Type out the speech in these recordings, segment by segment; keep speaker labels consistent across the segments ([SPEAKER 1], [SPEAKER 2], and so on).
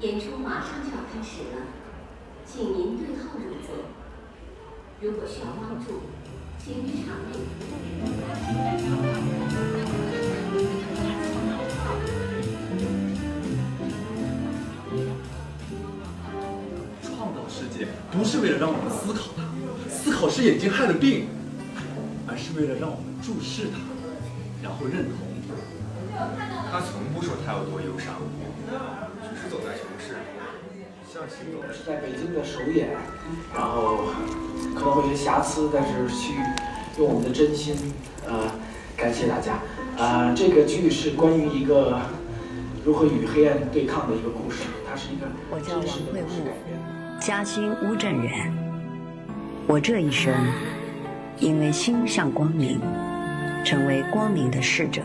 [SPEAKER 1] 演出马上就要开始了，请您对号入座。如果需要帮助，请于场内服务。
[SPEAKER 2] 创造世界不是为了让我们思考它，思考是眼睛害了病，而是为了让我们注视它，然后认同。
[SPEAKER 3] 他从不说他有多忧伤，走在城市，像行走的
[SPEAKER 4] 是在北京的首演，然后可能会有些瑕疵，但是去用我们的真心，呃，感谢大家。啊、这个剧是关于一个如何与黑暗对抗的一个故事，它是一个
[SPEAKER 5] 我叫王慧悟。嘉兴乌镇人。我这一生，因为心向光明，成为光明的使者，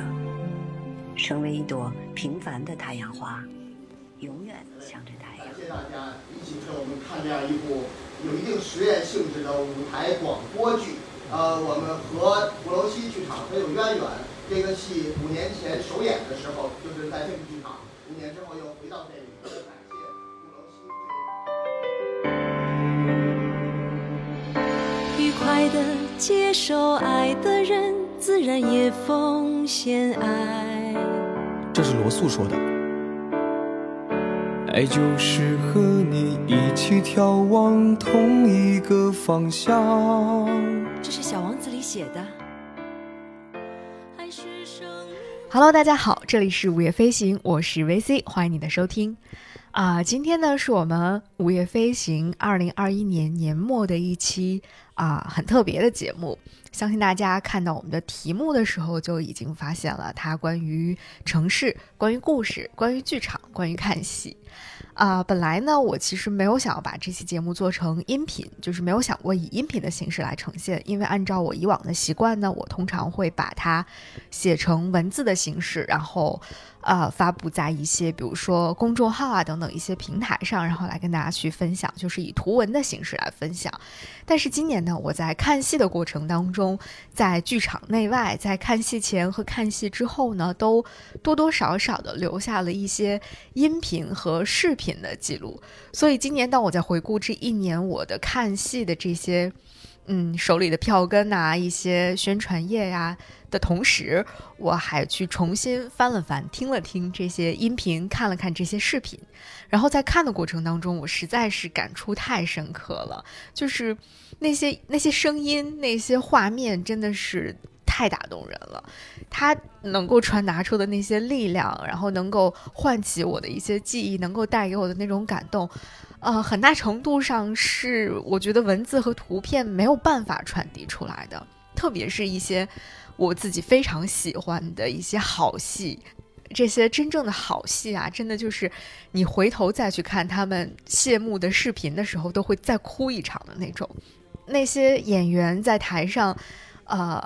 [SPEAKER 5] 成为一朵平凡的太阳花，永远向着太阳
[SPEAKER 6] 感。谢大家一起陪我们看这样一部有一定实验性质的舞台广播剧。呃，我们和鼓楼西剧场很有渊源。这个戏五年前首演的时候，就是在这个剧场，五年之后又回到这里。感谢鼓楼西对。
[SPEAKER 7] 愉快的接受爱的人，自然也奉献爱。
[SPEAKER 8] 这是罗素说的。爱就是和你一起眺望同一个方向。
[SPEAKER 7] 这是《小王子》里写的。
[SPEAKER 9] Hello，大家好，这里是午夜飞行，我是 VC，欢迎你的收听。啊、今天呢是我们午夜飞行二零二一年年末的一期啊、很特别的节目。相信大家看到我们的题目的时候，就已经发现了它关于城市、关于故事、关于剧场、关于看戏。啊、本来呢，我其实没有想要把这期节目做成音频，就是没有想过以音频的形式来呈现，因为按照我以往的习惯呢，我通常会把它写成文字的形式，然后呃发布在一些比如说公众号啊等等一些平台上，然后来跟大家去分享，就是以图文的形式来分享。但是今年呢，我在看戏的过程当中，在剧场内外，在看戏前和看戏之后呢，都多多少少的留下了一些音频和视频的记录。所以今年当我在回顾这一年我的看戏的这些，嗯，手里的票根呐、一些宣传页呀、的同时，我还去重新翻了翻、听了听这些音频，看了看这些视频。然后在看的过程当中，我实在是感触太深刻了，就是那些那些声音、那些画面，真的是太打动人了。它能够传达出的那些力量，然后能够唤起我的一些记忆，能够带给我的那种感动，呃，很大程度上是我觉得文字和图片没有办法传递出来的，特别是一些我自己非常喜欢的一些好戏。这些真正的好戏啊，真的就是你回头再去看他们谢幕的视频的时候，都会再哭一场的那种。那些演员在台上，呃，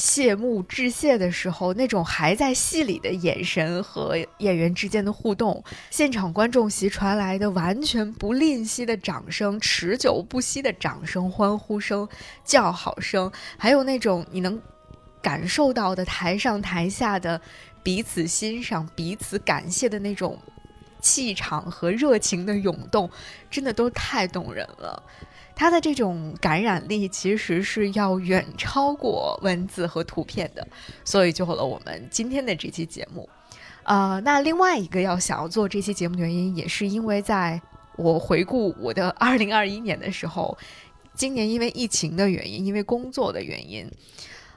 [SPEAKER 9] 谢幕致谢的时候，那种还在戏里的眼神和演员之间的互动，现场观众席传来的完全不吝惜的掌声，持久不息的掌声、欢呼声、叫好声，还有那种你能感受到的台上台下的彼此欣赏、彼此感谢的那种气场和热情的涌动，真的都太动人了。它的这种感染力其实是要远超过文字和图片的，所以就有了我们今天的这期节目。呃，那另外一个要想要做这期节目的原因，也是因为在我回顾我的二零二一年的时候，今年因为疫情的原因，因为工作的原因，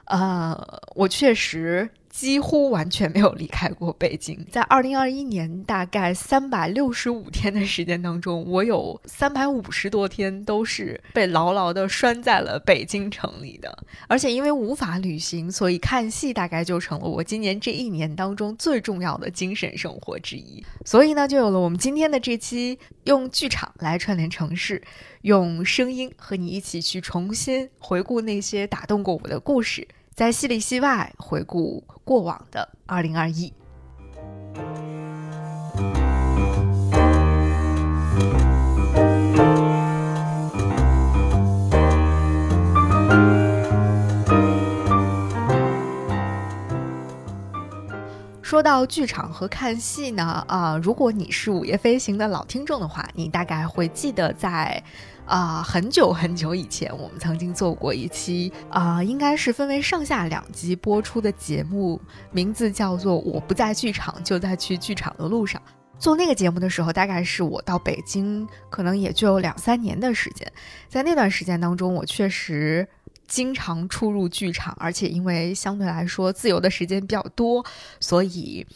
[SPEAKER 9] 呃，我确实几乎完全没有离开过北京。在二零二一年大概三百六十五天的时间当中，我有三百五十多天都是被牢牢的拴在了北京城里的。而且因为无法旅行，所以看戏大概就成了我今年这一年当中最重要的精神生活之一。所以呢，就有了我们今天的这期用剧场来串联城市，用声音和你一起去重新回顾那些打动过我的故事。在戏里戏外回顾过往的二零二一。说到剧场和看戏呢，啊，如果你是《午夜飞行》的老听众的话，你大概会记得在。啊，很久很久以前，我们曾经做过一期啊，应该是分为上下两集播出的节目，名字叫做《我不在剧场，就在去剧场的路上》。做那个节目的时候，大概是我到北京，可能也就两三年的时间。在那段时间当中，我确实经常出入剧场，而且因为相对来说自由的时间比较多，所以。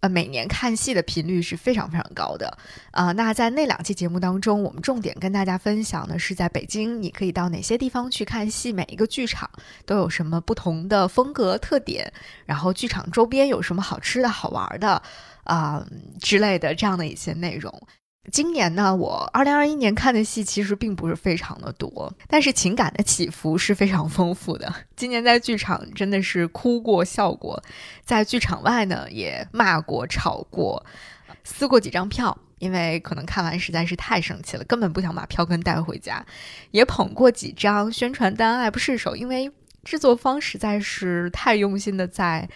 [SPEAKER 9] 呃，每年看戏的频率是非常非常高的，啊，那在那两期节目当中，我们重点跟大家分享的是在北京你可以到哪些地方去看戏，每一个剧场都有什么不同的风格特点，然后剧场周边有什么好吃的好玩的，啊之类的这样的一些内容。今年呢，我二零二一年看的戏其实并不是非常的多，但是情感的起伏是非常丰富的。今年在剧场真的是哭过笑过，在剧场外呢也骂过吵过，撕过几张票，因为可能看完实在是太生气了，根本不想把票根带回家。也捧过几张宣传单，爱不释手，因为制作方实在是太用心的在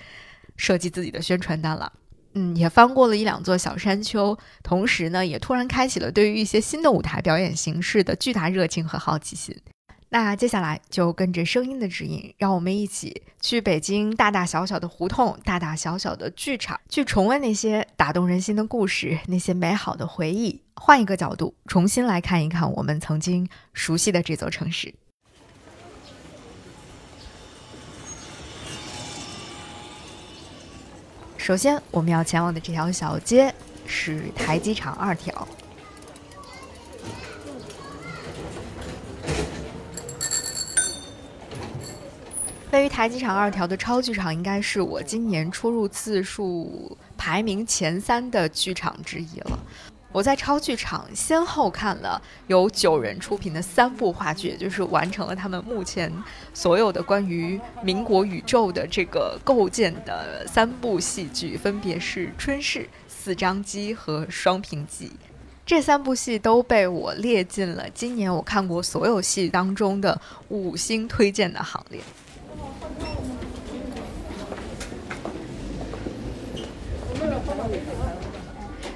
[SPEAKER 9] 设计自己的宣传单了。嗯，也翻过了一两座小山丘，同时呢，也突然开启了对于一些新的舞台表演形式的巨大热情和好奇心。那接下来就跟着声音的指引，让我们一起去北京大大小小的胡同、大大小小的剧场，去重温那些打动人心的故事，那些美好的回忆。换一个角度，重新来看一看我们曾经熟悉的这座城市。首先，我们要前往的这条小街是台机场二条。位于台机场二条的超剧场，应该是我今年出入次数排名前三的剧场之一了。我在超剧场先后看了由九人出品的三部话剧，就是完成了他们目前所有的关于民国宇宙的这个构建的三部戏剧，分别是《春逝》《四张机》和《双平记》。这三部戏都被我列进了今年我看过所有戏当中的五星推荐的行列。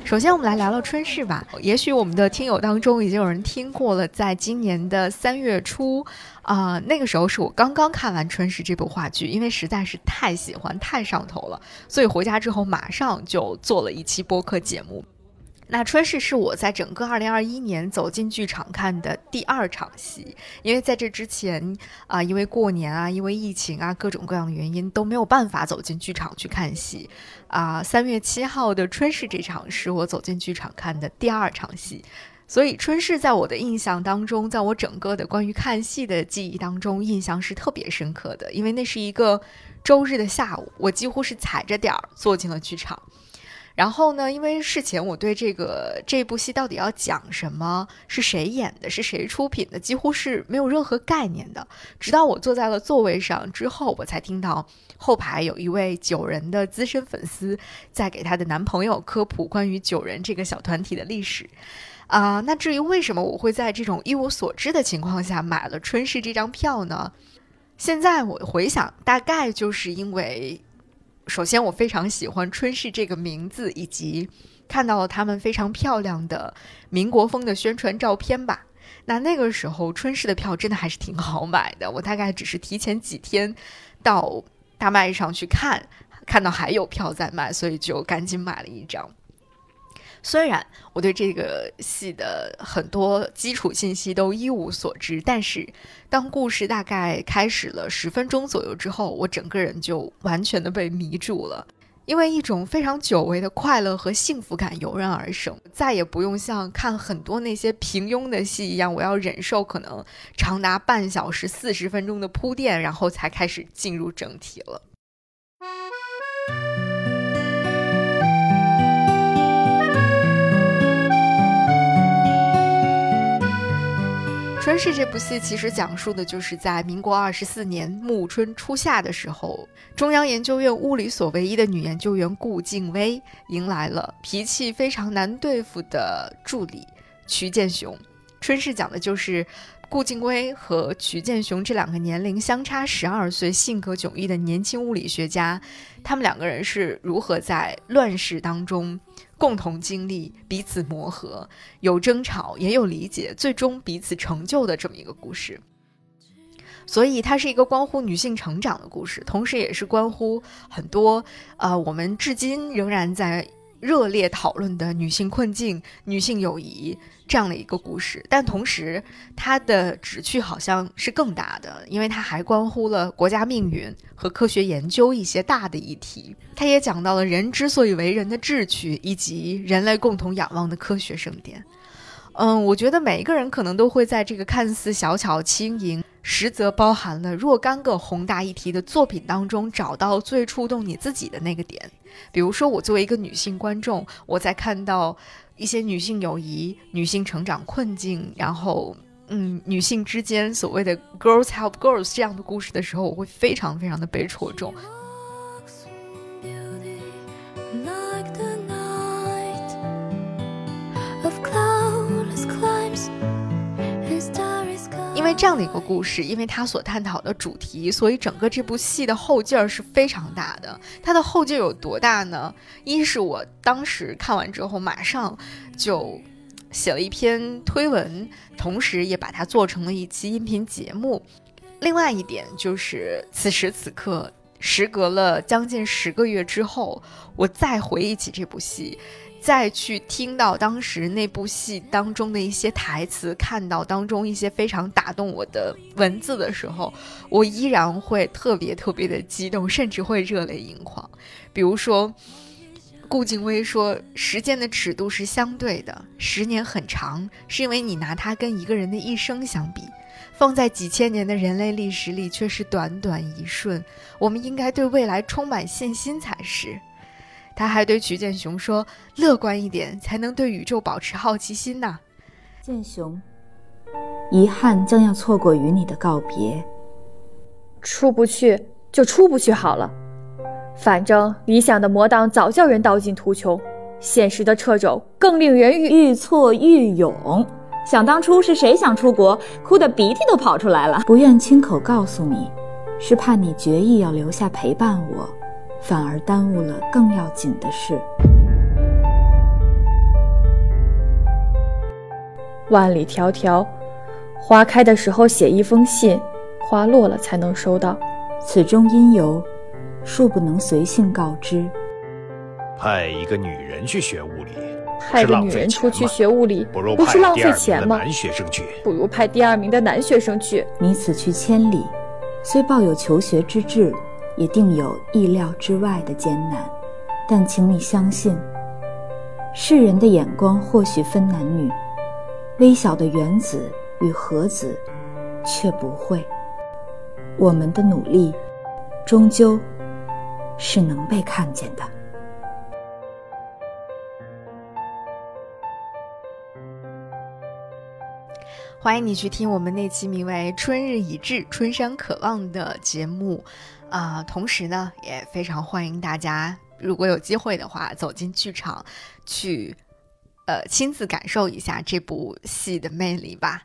[SPEAKER 9] 首先，我们来聊聊春逝吧。也许我们的听友当中已经有人听过了，在今年的三月初，啊，那个时候是我刚刚看完《春逝》这部话剧，因为实在是太喜欢、太上头了，所以回家之后马上就做了一期播客节目。那《春逝》是我在整个2021年走进剧场看的第二场戏，因为在这之前啊，因为过年啊，因为疫情啊，各种各样的原因都没有办法走进剧场去看戏。啊，三月七号的《春逝》这场是我走进剧场看的第二场戏，所以《春逝》在我的印象当中，在我整个的关于看戏的记忆当中，印象是特别深刻的，因为那是一个周日的下午，我几乎是踩着点儿坐进了剧场。然后呢？因为事前我对这个这部戏到底要讲什么，是谁演的，是谁出品的，几乎是没有任何概念的。直到我坐在了座位上之后，我才听到后排有一位九人的资深粉丝在给她的男朋友科普关于九人这个小团体的历史。啊，那至于为什么我会在这种一无所知的情况下买了春逝这张票呢？现在我回想，大概就是因为。首先，我非常喜欢“春逝”这个名字，以及看到了他们非常漂亮的民国风的宣传照片吧。那那个时候，春逝的票真的还是挺好买的。我大概只是提前几天到大麦上去看，看到还有票在卖，所以就赶紧买了一张。虽然我对这个戏的很多基础信息都一无所知，但是当故事大概开始了十分钟左右之后，我整个人就完全的被迷住了，因为一种非常久违的快乐和幸福感油然而生，再也不用像看很多那些平庸的戏一样，我要忍受可能长达半小时、四十分钟的铺垫，然后才开始进入正题了。《春逝》这部戏其实讲述的就是在民国二十四年暮春初夏的时候，中央研究院物理所唯一的女研究员顾静薇迎来了脾气非常难对付的助理曲建雄。《春逝》讲的就是顾静薇和曲建雄这两个年龄相差十二岁、性格迥异的年轻物理学家，他们两个人是如何在乱世当中共同经历、彼此磨合，有争吵也有理解，最终彼此成就的这么一个故事。所以，它是一个关乎女性成长的故事，同时也是关乎很多呃我们至今仍然在热烈讨论的女性困境、女性友谊这样的一个故事。但同时，它的旨趣好像是更大的，因为它还关乎了国家命运和科学研究一些大的议题。它也讲到了人之所以为人的志趣，以及人类共同仰望的科学圣殿。嗯，我觉得每一个人可能都会在这个看似小巧轻盈。实则包含了若干个宏大议题的作品当中，找到最触动你自己的那个点。比如说，我作为一个女性观众，我在看到一些女性友谊、女性成长困境，然后，嗯，女性之间所谓的 “girls help girls” 这样的故事的时候，我会非常非常的被戳中。因为这样的一个故事，因为它所探讨的主题，所以整个这部戏的后劲儿是非常大的。它的后劲儿有多大呢？一是我当时看完之后，马上就写了一篇推文，同时也把它做成了一期音频节目。另外一点就是，此时此刻，时隔了将近十个月之后，我再回忆起这部戏。再去听到当时那部戏当中的一些台词，看到当中一些非常打动我的文字的时候，我依然会特别特别的激动，甚至会热泪盈眶。比如说，顾静薇说：“时间的尺度是相对的，十年很长，是因为你拿它跟一个人的一生相比，放在几千年的人类历史里却是短短一瞬。我们应该对未来充满信心才是。”他还对曲建雄说：“乐观一点，才能对宇宙保持好奇心呐。”
[SPEAKER 10] 建雄，遗憾将要错过与你的告别。
[SPEAKER 11] 出不去就出不去好了，反正理想的魔党早叫人道尽途穷，现实的掣肘更令人
[SPEAKER 10] 愈挫愈勇。想当初是谁想出国，哭得鼻涕都跑出来了，不愿亲口告诉你，是怕你决意要留下陪伴我。反而耽误了更要紧的事。
[SPEAKER 11] 万里迢迢，花开的时候写一封信，花落了才能收到。
[SPEAKER 10] 此中因由，恕不能随性告知。
[SPEAKER 12] 派一个女人去学物理，
[SPEAKER 11] 派个女人出去学物理，不是浪费钱吗？
[SPEAKER 12] 男学生去，
[SPEAKER 11] 不如派第二名的男学生去。
[SPEAKER 10] 你此去千里，虽抱有求学之志。也定有意料之外的艰难，但请你相信，世人的眼光或许分男女，微小的原子与核子却不会。我们的努力，终究是能被看见的。
[SPEAKER 9] 欢迎你去听我们那期名为《春日已至，春山可望》的节目。啊，同时呢，也非常欢迎大家，如果有机会的话，走进剧场，去，呃，亲自感受一下这部戏的魅力吧。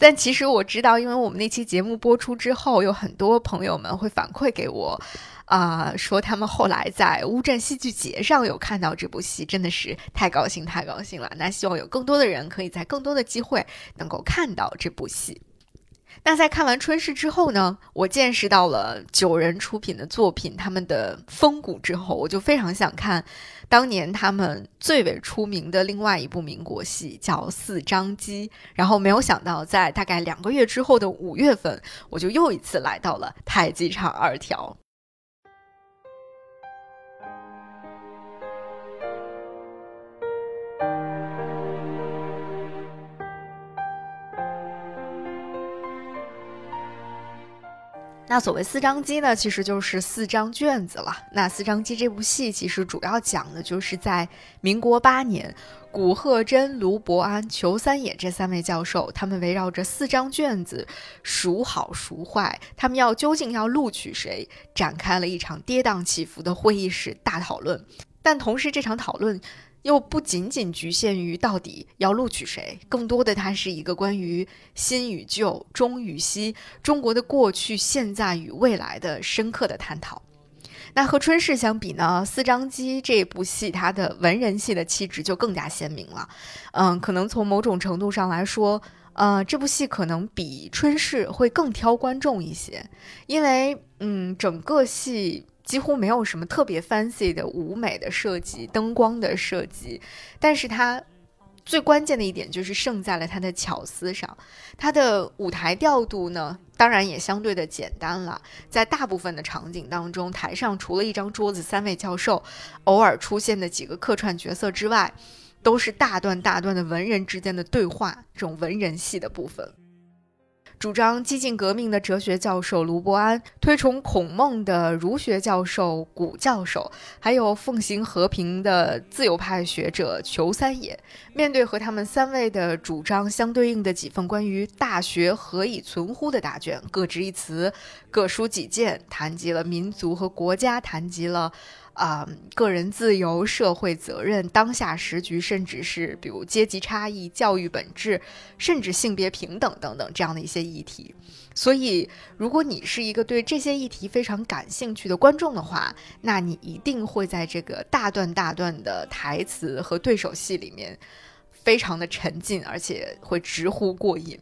[SPEAKER 9] 但其实我知道，因为我们那期节目播出之后，有很多朋友们会反馈给我，啊，说他们后来在乌镇戏剧节上有看到这部戏，真的是太高兴，太高兴了。那希望有更多的人可以在更多的机会能够看到这部戏。那在看完春逝之后呢，我见识到了九人出品的作品他们的风骨之后，我就非常想看当年他们最为出名的另外一部民国戏，叫《四张机》。然后没有想到，在大概两个月之后的五月份，我就又一次来到了太极场二条。那所谓四张机呢，其实就是四张卷子了。那四张机这部戏其实主要讲的就是在民国八年，古贺真、卢伯安、裘三野这三位教授，他们围绕着四张卷子孰好孰坏，他们要究竟要录取谁，展开了一场跌宕起伏的会议室大讨论。但同时，这场讨论又不仅仅局限于到底要录取谁，更多的它是一个关于新与旧、中与西、中国的过去、现在与未来的深刻的探讨。那和春逝相比呢，四张机这部戏它的文人戏的气质就更加鲜明了。嗯，可能从某种程度上来说，呃，这部戏可能比春逝会更挑观众一些，因为嗯，整个戏。几乎没有什么特别 fancy 的舞美的设计、灯光的设计，但是它最关键的一点就是胜在了它的巧思上。它的舞台调度呢，当然也相对的简单了。在大部分的场景当中，台上除了一张桌子、三位教授，偶尔出现的几个客串角色之外，都是大段大段的文人之间的对话，这种文人戏的部分。主张激进革命的哲学教授卢伯安，推崇孔孟的儒学教授古教授，还有奉行和平的自由派学者裘三野，面对和他们三位的主张相对应的几份关于“大学何以存乎”的答卷，各执一词，各抒己见，谈及了民族和国家，谈及了。啊，个人自由、社会责任、当下时局，甚至是比如阶级差异、教育本质，甚至性别平等等等这样的一些议题。所以，如果你是一个对这些议题非常感兴趣的观众的话，那你一定会在这个大段大段的台词和对手戏里面，非常的沉浸，而且会直呼过瘾。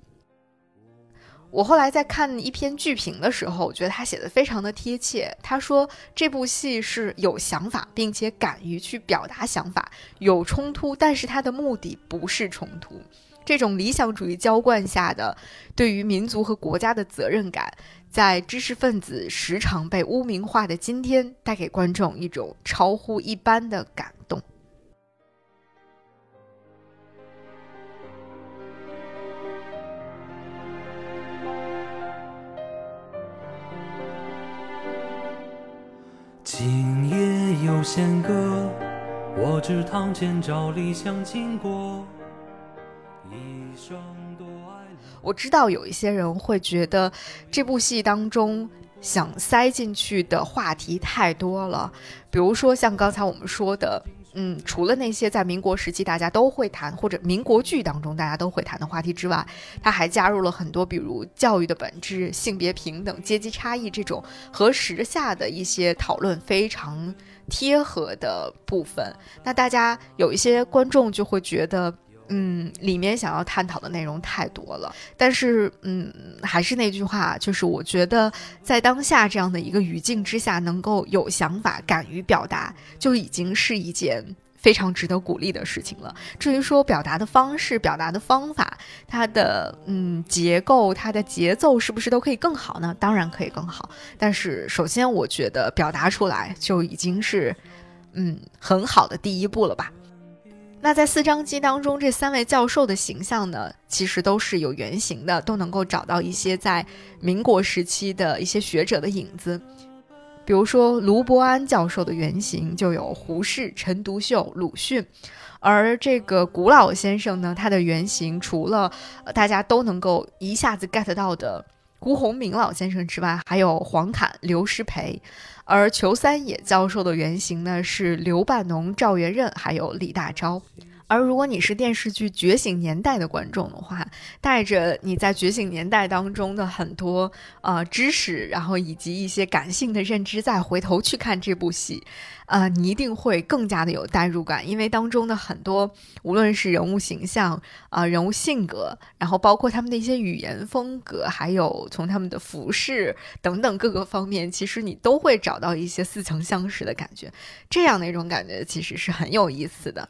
[SPEAKER 9] 我后来在看一篇剧评的时候，我觉得他写的非常的贴切。他说这部戏是有想法，并且敢于去表达想法，有冲突，但是他的目的不是冲突。这种理想主义浇灌下的对于民族和国家的责任感，在知识分子时常被污名化的今天，带给观众一种超乎一般的感动。
[SPEAKER 13] 今夜有弦歌，我知堂前照例想经过。一生多爱。
[SPEAKER 9] 我知道有一些人会觉得这部戏当中想塞进去的话题太多了，比如说像刚才我们说的。嗯，除了那些在民国时期大家都会谈，或者民国剧当中大家都会谈的话题之外，他还加入了很多，比如教育的本质、性别平等、阶级差异这种和时下的一些讨论非常贴合的部分。那大家有一些观众就会觉得。嗯，里面想要探讨的内容太多了，但是，嗯，还是那句话，就是我觉得在当下这样的一个语境之下，能够有想法、敢于表达，就已经是一件非常值得鼓励的事情了。至于说表达的方式、表达的方法，它的嗯结构、它的节奏是不是都可以更好呢？当然可以更好，但是首先我觉得表达出来就已经是嗯很好的第一步了吧。那在四张机当中，这三位教授的形象呢，其实都是有原型的，都能够找到一些在民国时期的一些学者的影子。比如说卢伯安教授的原型就有胡适、陈独秀、鲁迅，而这个古老先生呢，他的原型除了大家都能够一下子 get 到的辜鸿铭老先生之外，还有黄侃、刘师培。而裘三野教授的原型呢是刘半农、赵元任，还有李大钊。而如果你是电视剧《觉醒年代》的观众的话，带着你在《觉醒年代》当中的很多呃知识，然后以及一些感性的认知，再回头去看这部戏，呃，你一定会更加的有代入感，因为当中的很多，无论是人物形象啊、人物性格，然后包括他们的一些语言风格，还有从他们的服饰等等各个方面，其实你都会找到一些似曾相识的感觉。这样的一种感觉其实是很有意思的。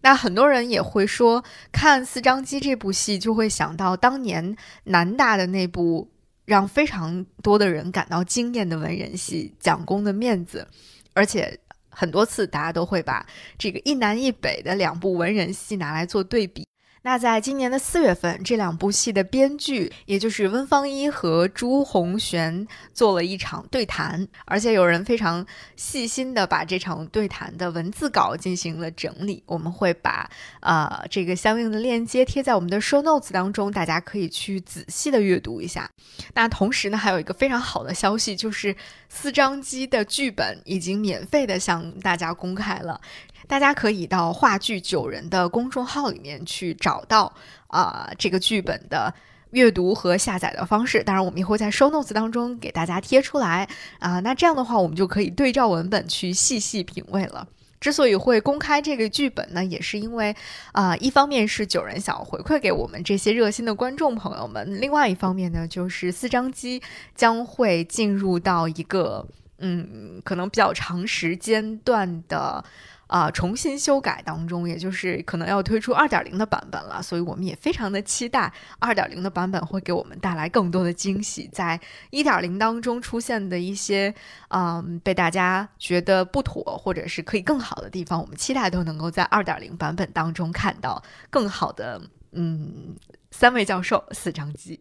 [SPEAKER 9] 那很多人也会说，看《四张机》这部戏，就会想到当年南大的那部让非常多的人感到惊艳的文人戏《蒋公的面子》，而且很多次大家都会把这个一南一北的两部文人戏拿来做对比。那在今年的四月份，这两部戏的编剧，也就是温方一和朱红璇，做了一场对谈，而且有人非常细心的把这场对谈的文字稿进行了整理。我们会把呃这个相应的链接贴在我们的 show notes 当中，大家可以去仔细的阅读一下。那同时呢，还有一个非常好的消息，就是四张机的剧本已经免费的向大家公开了。大家可以到话剧九人的公众号里面去找到啊、这个剧本的阅读和下载的方式。当然，我们也会在 show notes 当中给大家贴出来啊、那这样的话，我们就可以对照文本去细细品味了。之所以会公开这个剧本呢，也是因为，啊、一方面是九人想回馈给我们这些热心的观众朋友们，另外一方面呢，就是四张机将会进入到一个，嗯，可能比较长时间段的。啊、重新修改当中，也就是可能要推出二点零的版本了，所以我们也非常的期待二点零的版本会给我们带来更多的惊喜。在一点零当中出现的一些，嗯，被大家觉得不妥或者是可以更好的地方，我们期待都能够在二点零版本当中看到更好的，嗯，三位教授四张机。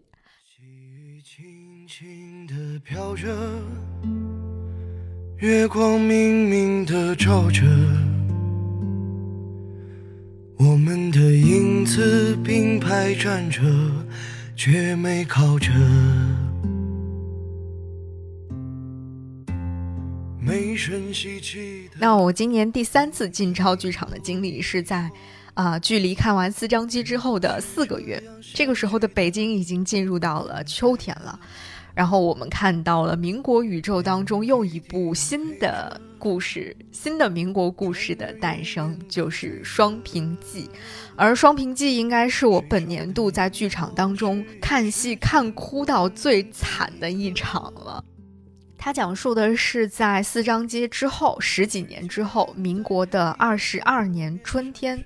[SPEAKER 14] 轻的飘着，月光明明的照着，我们的影子并排站着，却没靠着。没声息气的
[SPEAKER 9] 那我今年第三次进超剧场的经历是在，啊、距离看完四张机之后的四个月，这个时候的北京已经进入到了秋天了。然后我们看到了民国宇宙当中又一部新的故事，新的民国故事的诞生，就是《双屏记》。而《双屏记》应该是我本年度在剧场当中看戏看哭到最惨的一场了。它讲述的是在四张街之后十几年之后，民国的二十二年春天。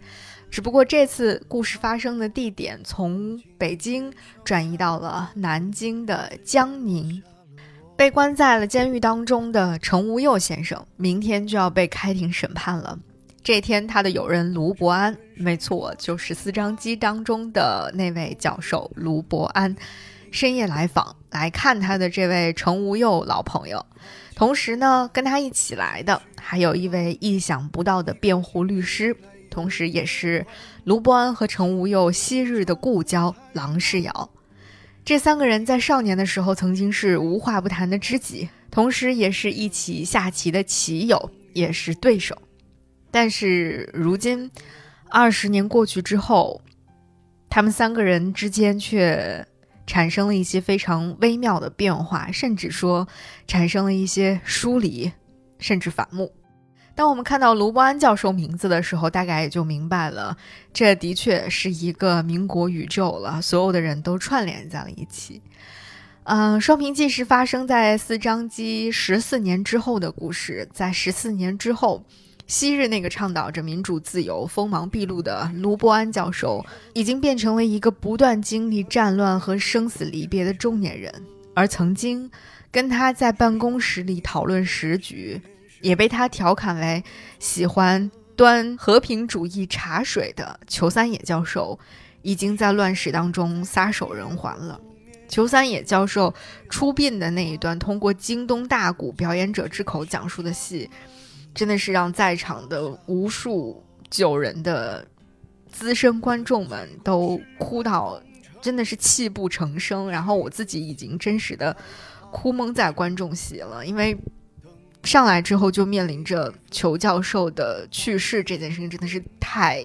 [SPEAKER 9] 只不过这次故事发生的地点从北京转移到了南京的江宁。被关在了监狱当中的程无佑先生，明天就要被开庭审判了。这天，他的友人卢伯安，没错，就是四张机当中的那位教授卢伯安，深夜来访来看他的这位程无佑老朋友。同时呢，跟他一起来的还有一位意想不到的辩护律师。同时，也是卢伯安和程无佑昔日的故交郎世尧。这三个人在少年的时候曾经是无话不谈的知己，同时也是一起下棋的棋友，也是对手。但是如今，二十年过去之后，他们三个人之间却产生了一些非常微妙的变化，甚至说产生了一些疏离，甚至反目。当我们看到卢伯安教授名字的时候，大概也就明白了，这的确是一个民国宇宙了，所有的人都串联在了一起。嗯、双屏记是发生在四张机十四年之后的故事，在十四年之后，昔日那个倡导着民主自由、锋芒毕露的卢伯安教授，已经变成了一个不断经历战乱和生死离别的中年人，而曾经跟他在办公室里讨论时局。也被他调侃为喜欢端和平主义茶水的裘三野教授，已经在乱世当中撒手人寰了。裘三野教授出殡的那一段，通过京东大鼓表演者之口讲述的戏，真的是让在场的无数九人的资深观众们都哭到真的是泣不成声。然后我自己已经真实的哭蒙在观众席了，因为。上来之后就面临着裘教授的去世这件事情，真的是太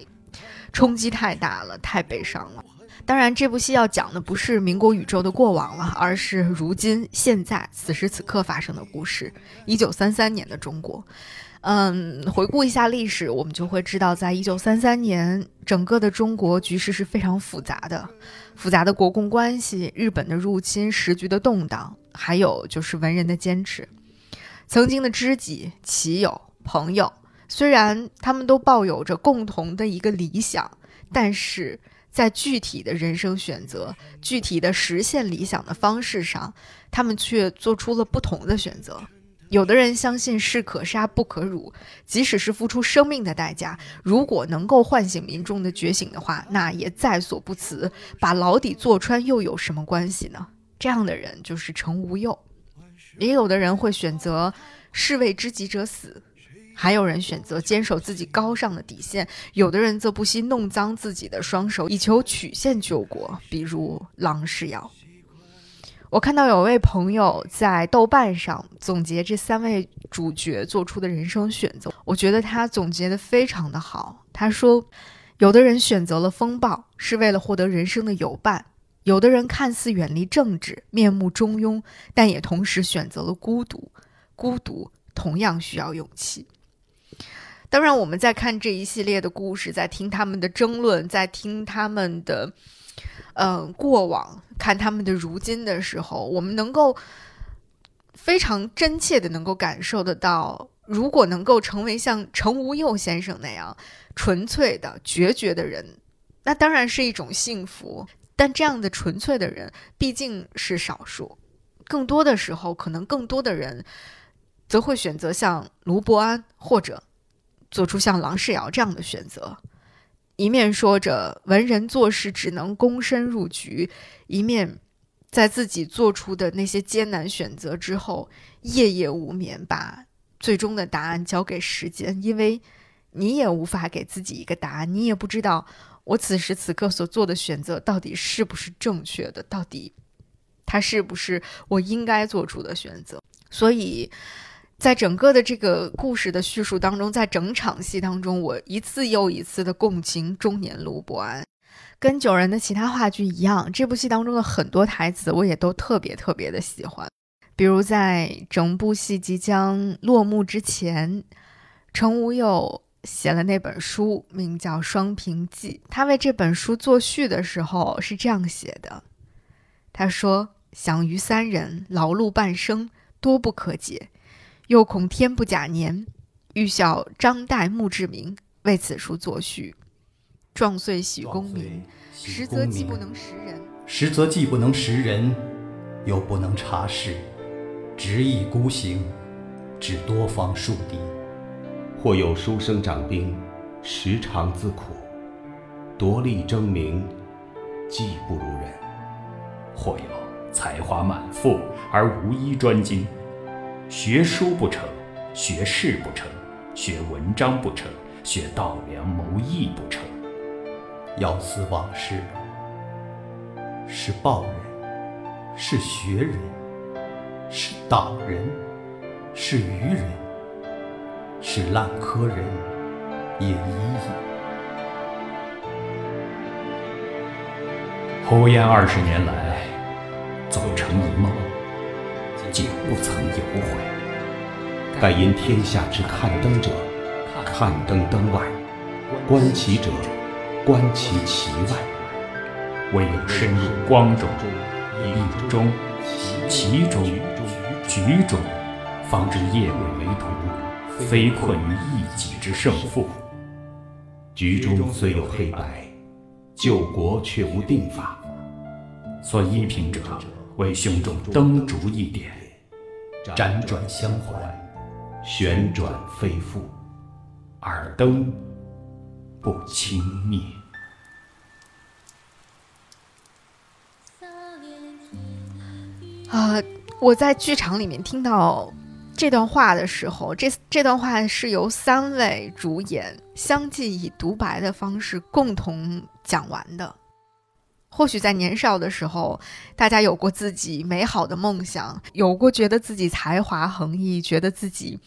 [SPEAKER 9] 冲击太大了，太悲伤了。当然，这部戏要讲的不是民国宇宙的过往了，而是如今现在此时此刻发生的故事。一九三三年的中国，嗯，回顾一下历史，我们就会知道，在一九三三年，整个的中国局势是非常复杂的，复杂的国共关系、日本的入侵、时局的动荡，还有就是文人的坚持。曾经的知己、棋友、朋友，虽然他们都抱有着共同的一个理想，但是在具体的人生选择、具体的实现理想的方式上，他们却做出了不同的选择。有的人相信士可杀不可辱，即使是付出生命的代价，如果能够唤醒民众的觉醒的话，那也在所不辞。把牢底坐穿又有什么关系呢？这样的人就是程无佑。也有的人会选择士为知己者死，还有人选择坚守自己高尚的底线，有的人则不惜弄脏自己的双手，以求曲线救国，比如郎世尧。我看到有位朋友在豆瓣上总结这三位主角做出的人生选择，我觉得他总结的非常的好。他说，有的人选择了风暴，是为了获得人生的友伴；有的人看似远离政治，面目中庸，但也同时选择了孤独。孤独同样需要勇气。当然，我们在看这一系列的故事，在听他们的争论，在听他们的。嗯，过往看他们的如今的时候，我们能够非常真切的能够感受得到，如果能够成为像程无佑先生那样纯粹的决绝的人，那当然是一种幸福。但这样的纯粹的人毕竟是少数，更多的时候，可能更多的人则会选择像卢伯安，或者做出像郎世尧这样的选择。一面说着文人做事只能躬身入局，一面在自己做出的那些艰难选择之后夜夜无眠，把最终的答案交给时间。因为你也无法给自己一个答案，你也不知道我此时此刻所做的选择到底是不是正确的，到底它是不是我应该做出的选择。所以。在整个的这个故事的叙述当中，在整场戏当中，我一次又一次的共情中年卢伯安，跟九人的其他话剧一样，这部戏当中的很多台词我也都特别特别的喜欢。比如在整部戏即将落幕之前，程无有写了那本书，名叫《双平记》。他为这本书作序的时候是这样写的：“他说，享于三人，劳碌半生，多不可解。”又恐天不假年，欲效张岱、墓志铭为此书作序，壮岁喜功名，实则既不能识人，
[SPEAKER 15] 实则既不能识人，又不能察事，执意孤行，只多方树敌。
[SPEAKER 16] 或有书生长兵，时常自苦，夺利争名，技不如人；
[SPEAKER 17] 或有才华满腹而无一专精。学书不成，学士不成，学文章不成，学道良谋义不成。
[SPEAKER 15] 要思往事，是报人，是学人，是党人，是愚人，是烂柯人，也已矣。
[SPEAKER 17] 胡言二十年来，走成一梦。竟不曾有悔。
[SPEAKER 16] 盖因天下之看灯者，看灯灯外；观其者，观其其外。
[SPEAKER 17] 唯有深入光中、影中、其中、局中，方知夜鬼为途，非困于一己之胜负。
[SPEAKER 16] 局中虽有黑白，救国却无定法。
[SPEAKER 17] 所依凭者，为胸中灯烛一点。
[SPEAKER 15] 辗转相还，
[SPEAKER 16] 旋转非复，
[SPEAKER 17] 耳灯不轻灭。
[SPEAKER 9] 啊！我在剧场里面听到这段话的时候，这这段话是由三位主演相继以独白的方式共同讲完的。或许在年少的时候，大家有过自己美好的梦想，有过觉得自己才华横溢，觉得自己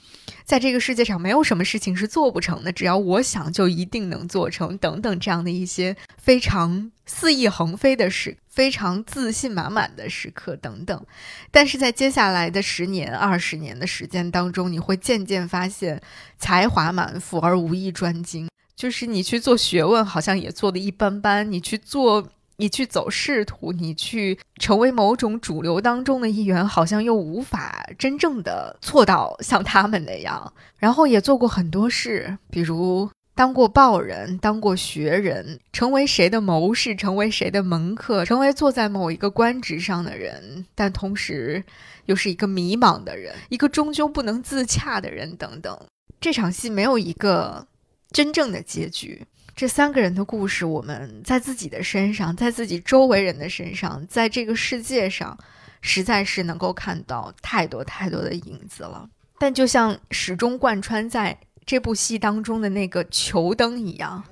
[SPEAKER 9] 在这个世界上没有什么事情是做不成的，只要我想就一定能做成，等等这样的一些非常肆意横飞的时，非常自信满满的时刻等等。但是在接下来的十年、二十年的时间当中，你会渐渐发现，才华满腹而无一专精，就是你去做学问，好像也做的一般般，你去做。你去走仕途，你去成为某种主流当中的一员，好像又无法真正的做到像他们那样。然后也做过很多事，比如当过报人，当过学人，成为谁的谋士，成为谁的门客，成为坐在某一个官职上的人，但同时又是一个迷茫的人，一个终究不能自洽的人，等等。这场戏没有一个真正的结局。这三个人的故事，我们在自己的身上，在自己周围人的身上，在这个世界上，实在是能够看到太多太多的影子了。但就像始终贯穿在这部戏当中的那个球灯一样，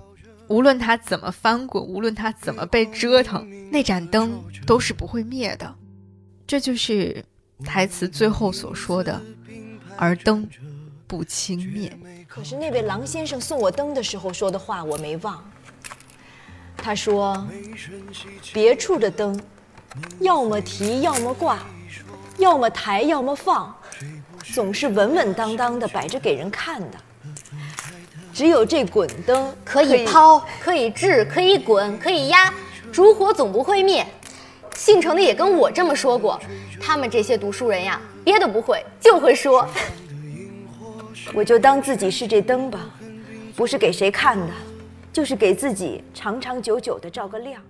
[SPEAKER 9] 无论它怎么翻滚，无论它怎么被折腾，那盏灯都是不会灭的。这就是台词最后所说的“而灯不轻灭”。
[SPEAKER 18] 可是那位郎先生送我灯的时候说的话我没忘。他说：“别处的灯，要么提，要么挂，要么抬，要么放，总是稳稳当当的摆着给人看的。只有这滚灯
[SPEAKER 19] 可以抛，可以掷，可以滚，可以压，烛火总不会灭。姓程的也跟我这么说过。他们这些读书人呀，别的不会，就会说。
[SPEAKER 18] 我就当自己是这灯吧，不是给谁看的。”就是给自己长长久久的照个亮。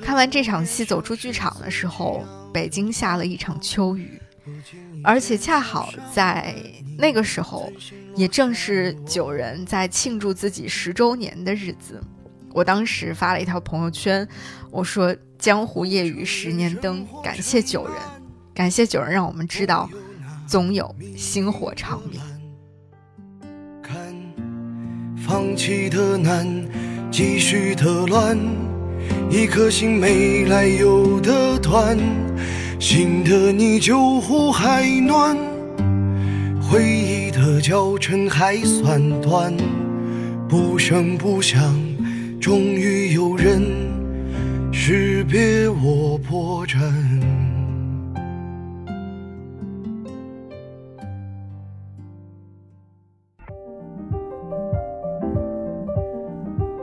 [SPEAKER 9] 看完这场戏走出剧场的时候，北京下了一场秋雨，而且恰好在那个时候，也正是九人在庆祝自己十周年的日子。我当时发了一条朋友圈，我说：“江湖夜雨十年灯，感谢九人，感谢九人，让我们知道，总有星火长明。”
[SPEAKER 14] 放弃的难，继续的乱，一颗心没来由的断，新的你救护还暖，回忆的教程还算短，不声不响，终于有人识别我破绽。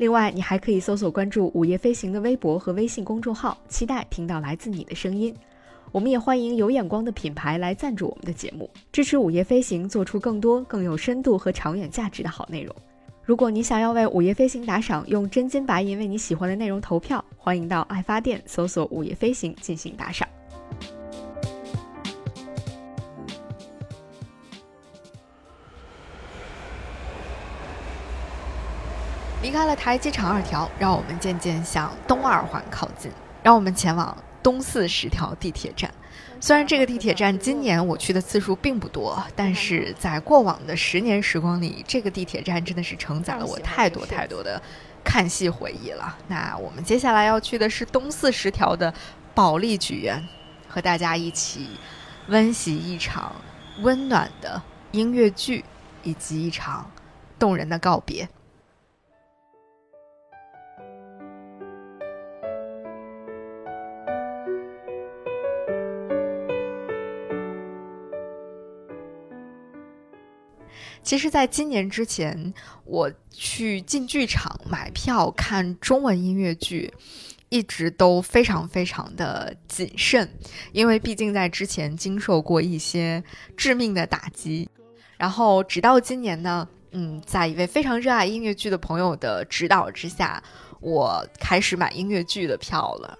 [SPEAKER 9] 另外，你还可以搜索关注“午夜飞行”的微博和微信公众号，期待听到来自你的声音。我们也欢迎有眼光的品牌来赞助我们的节目，支持“午夜飞行”做出更多更有深度和长远价值的好内容。如果你想要为“午夜飞行”打赏，用真金白银为你喜欢的内容投票，欢迎到爱发电搜索“午夜飞行”进行打赏。离开了台机场二条，让我们渐渐向东二环靠近。让我们前往东四十条地铁站。虽然这个地铁站今年我去的次数并不多，但是在过往的十年时光里，这个地铁站真的是承载了我太多太多的看戏回忆了。那我们接下来要去的是东四十条的保利剧院，和大家一起温习一场温暖的音乐剧，以及一场动人的告别。其实，在今年之前，我去进剧场买票看中文音乐剧，一直都非常非常的谨慎，因为毕竟在之前经受过一些致命的打击。然后，直到今年呢，嗯，在一位非常热爱音乐剧的朋友的指导之下，我开始买音乐剧的票了。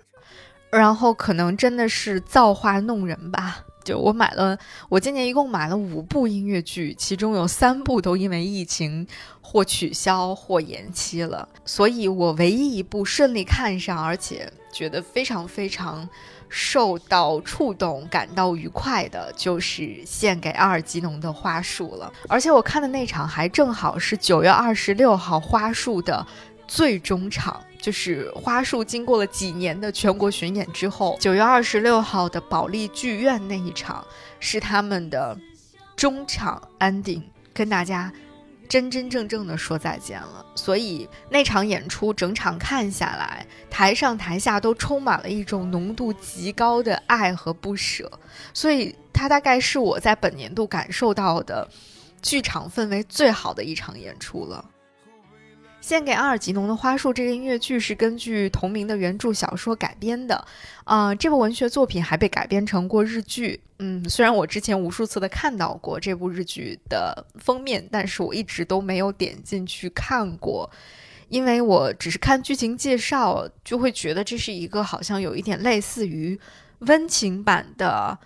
[SPEAKER 9] 然后，可能真的是造化弄人吧。我买了，我今年一共买了五部音乐剧，其中有三部都因为疫情或取消或延期了。所以我唯一一部顺利看上，而且觉得非常非常受到触动、感到愉快的，就是《献给阿尔吉农的花束》了。而且我看的那场还正好是九月二十六号花束的最终场。就是花束经过了几年的全国巡演之后，九月二十六号的保利剧院那一场是他们的中场 ending，跟大家真真正正的说再见了。所以那场演出整场看下来，台上台下都充满了一种浓度极高的爱和不舍。所以它大概是我在本年度感受到的剧场氛围最好的一场演出了。献给阿尔吉农的花束这个音乐剧是根据同名的原著小说改编的，啊，这部文学作品还被改编成过日剧。嗯，虽然我之前无数次的看到过这部日剧的封面，但是我一直都没有点进去看过，因为我只是看剧情介绍，就会觉得这是一个好像有一点类似于温情版的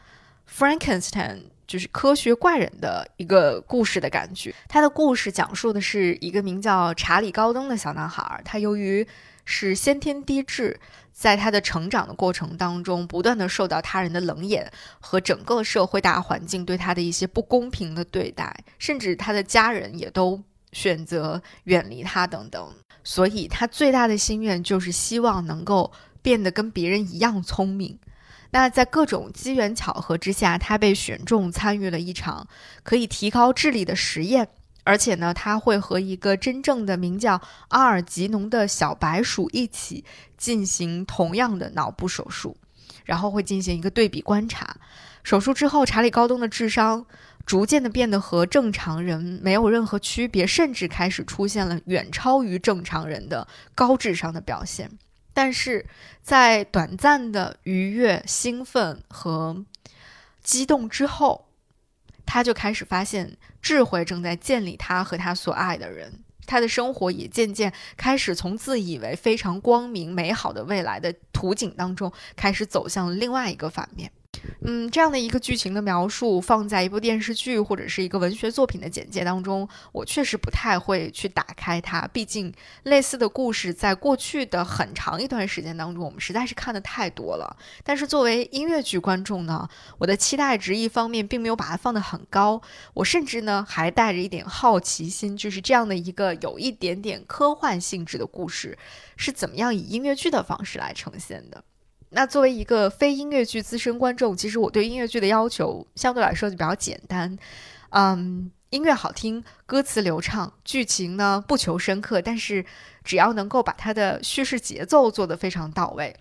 [SPEAKER 9] Frankenstein 就是科学怪人的一个故事的感觉。他的故事讲述的是一个名叫查理·高登的小男孩，他由于是先天低智，在他的成长的过程当中，不断的受到他人的冷眼和整个社会大环境对他的一些不公平的对待，甚至他的家人也都选择远离他等等。所以，他最大的心愿就是希望能够变得跟别人一样聪明。那在各种机缘巧合之下，他被选中参与了一场可以提高智力的实验。而且呢，他会和一个真正的名叫阿尔吉农的小白鼠一起进行同样的脑部手术，然后会进行一个对比观察。手术之后，查理高登的智商逐渐的变得和正常人没有任何区别，甚至开始出现了远超于正常人的高智商的表现。但是在短暂的愉悦、兴奋和激动之后，他就开始发现。智慧正在建立他和他所爱的人，他的生活也渐渐开始从自以为非常光明美好的未来的图景当中，开始走向另外一个反面。嗯，这样的一个剧情的描述放在一部电视剧或者是一个文学作品的简介当中，我确实不太会去打开它。毕竟类似的故事在过去的很长一段时间当中，我们实在是看的太多了。但是作为音乐剧观众呢，我的期待值一方面并没有把它放得很高，我甚至呢还带着一点好奇心，就是这样的一个有一点点科幻性质的故事是怎么样以音乐剧的方式来呈现的。那作为一个非音乐剧资深观众，其实我对音乐剧的要求相对来说就比较简单，嗯，音乐好听，歌词流畅，剧情呢不求深刻，但是只要能够把它的叙事节奏做得非常到位。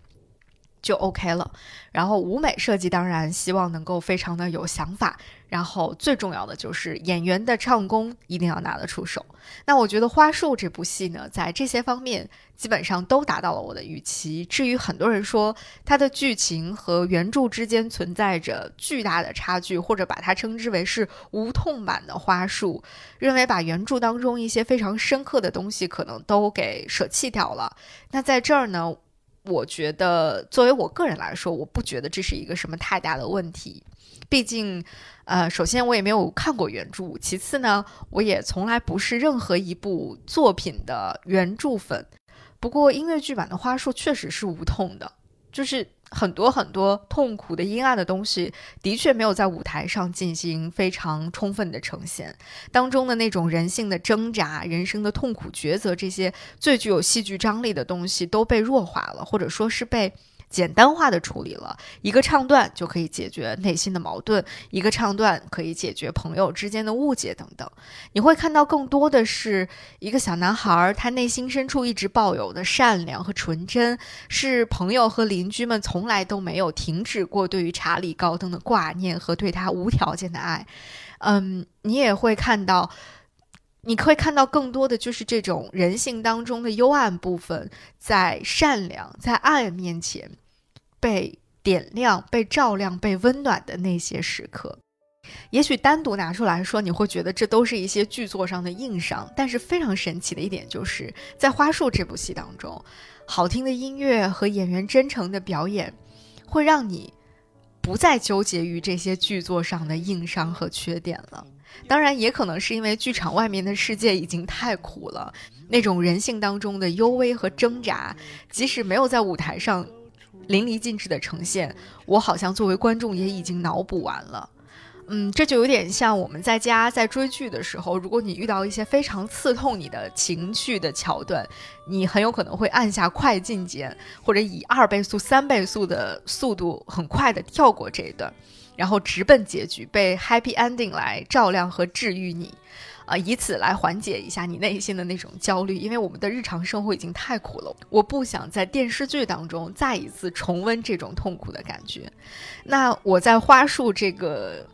[SPEAKER 9] 就 OK 了，然后舞美设计当然希望能够非常的有想法，然后最重要的就是演员的唱功一定要拿得出手。那我觉得《花束》这部戏呢，在这些方面基本上都达到了我的预期。至于很多人说它的剧情和原著之间存在着巨大的差距，或者把它称之为是无痛版的《花束》，认为把原著当中一些非常深刻的东西可能都给舍弃掉了。那在这儿呢？我觉得，作为我个人来说，我不觉得这是一个什么太大的问题。毕竟，呃，首先我也没有看过原著，其次呢，我也从来不是任何一部作品的原著粉。不过，音乐剧版的花束确实是无痛的，就是。很多很多痛苦的、阴暗的东西，的确没有在舞台上进行非常充分的呈现。当中的那种人性的挣扎、人生的痛苦抉择，这些最具有戏剧张力的东西，都被弱化了，或者说是被。简单化的处理了一个唱段就可以解决内心的矛盾，一个唱段可以解决朋友之间的误解等等。你会看到更多的是一个小男孩，他内心深处一直抱有的善良和纯真，是朋友和邻居们从来都没有停止过对于查理高登的挂念和对他无条件的爱。嗯，你也会看到，你会看到更多的就是这种人性当中的幽暗部分，在善良在爱面前。被点亮、被照亮、被温暖的那些时刻，也许单独拿出来说，你会觉得这都是一些剧作上的硬伤。但是非常神奇的一点，就是在《花束》这部戏当中，好听的音乐和演员真诚的表演，会让你不再纠结于这些剧作上的硬伤和缺点了。当然，也可能是因为剧场外面的世界已经太苦了，那种人性当中的幽微和挣扎，即使没有在舞台上。淋漓尽致的呈现，我好像作为观众也已经脑补完了。嗯，这就有点像我们在家在追剧的时候，如果你遇到一些非常刺痛你的情绪的桥段，你很有可能会按下快进键，或者以二倍速、三倍速的速度很快的跳过这一段，然后直奔结局，被 happy ending 来照亮和治愈你。啊，以此来缓解一下你内心的那种焦虑，因为我们的日常生活已经太苦了，我不想在电视剧当中再一次重温这种痛苦的感觉。那我在花束这个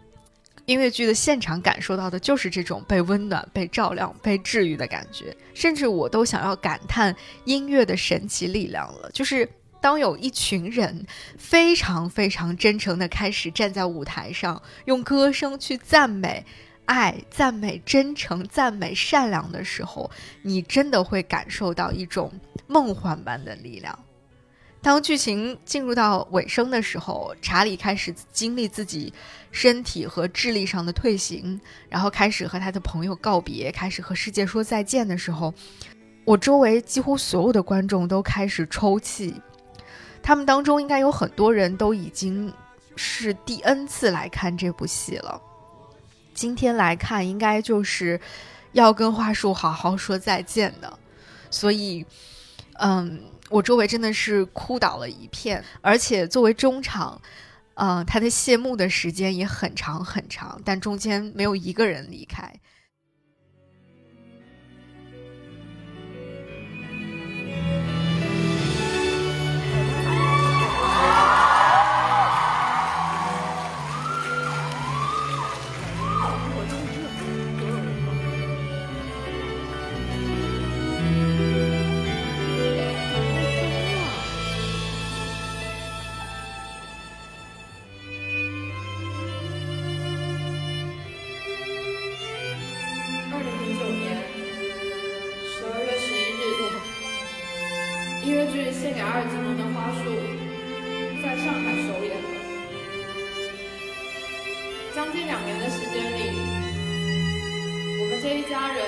[SPEAKER 9] 音乐剧的现场感受到的就是这种被温暖、被照亮、被治愈的感觉，甚至我都想要感叹音乐的神奇力量了。就是当有一群人非常非常真诚的开始站在舞台上，用歌声去赞美。爱、赞美、真诚、赞美、善良的时候，你真的会感受到一种梦幻般的力量。当剧情进入到尾声的时候，查理开始经历自己身体和智力上的退行，然后开始和他的朋友告别，开始和世界说再见的时候，我周围几乎所有的观众都开始抽泣。他们当中应该有很多人都已经是第 N 次来看这部戏了。今天来看，应该就是要跟花树好好说再见的，所以，嗯。我周围真的是哭倒了一片，而且作为中场，嗯，他的谢幕的时间也很长很长，但中间没有一个人离开。
[SPEAKER 20] 这一家人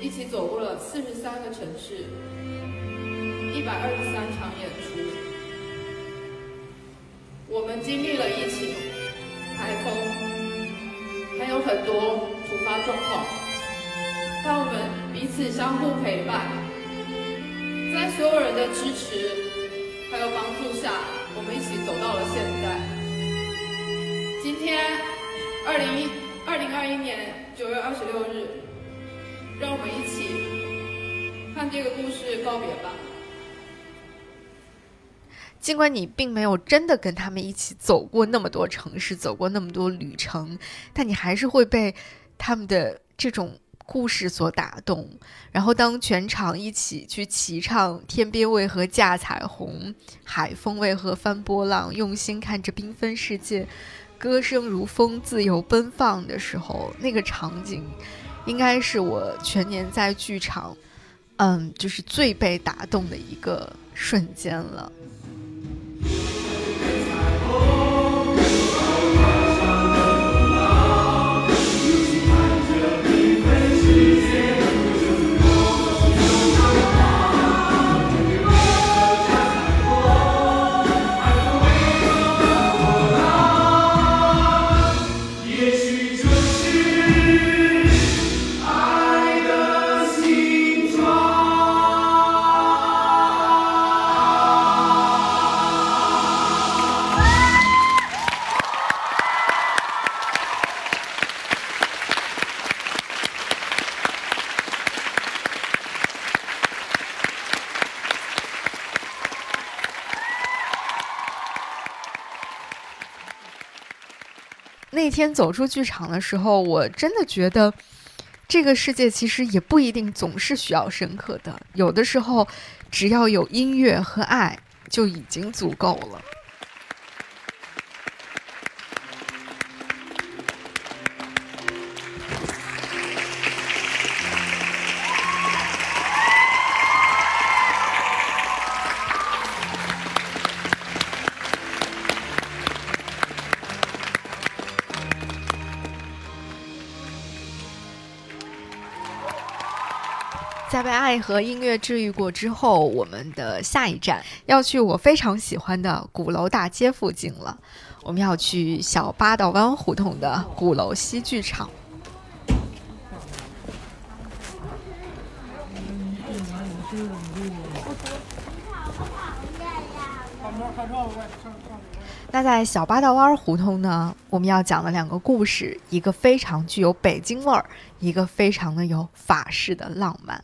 [SPEAKER 20] 一起走过了四十三个城市一百二十三场演出我们经历了疫情台风还有很多突发状况但我们彼此相互陪伴在所有人的支持还有帮助下我们一起走到了现在。今天二零一二零二一年九月二十六日，让我们一起看这个故事告别吧
[SPEAKER 9] 尽管你并没有真的跟他们一起走过那么多城市，走过那么多旅程，但你还是会被他们的这种故事所打动。然后，当全场一起去齐唱“天边为何架彩虹，海风为何翻波浪，用心看着缤纷世界，歌声如风自由奔放”的时候，那个场景，应该是我全年在剧场，嗯，就是最被打动的一个瞬间了。天走出剧场的时候，我真的觉得，这个世界其实也不一定总是需要深刻的，有的时候，只要有音乐和爱，就已经足够了。在被爱和音乐治愈过之后，我们的下一站要去我非常喜欢的鼓楼大街附近了。我们要去小八道湾胡同的鼓楼西剧场。那在小八道湾胡同呢，我们要讲的两个故事，一个非常具有北京味儿，一个非常的有法式的浪漫。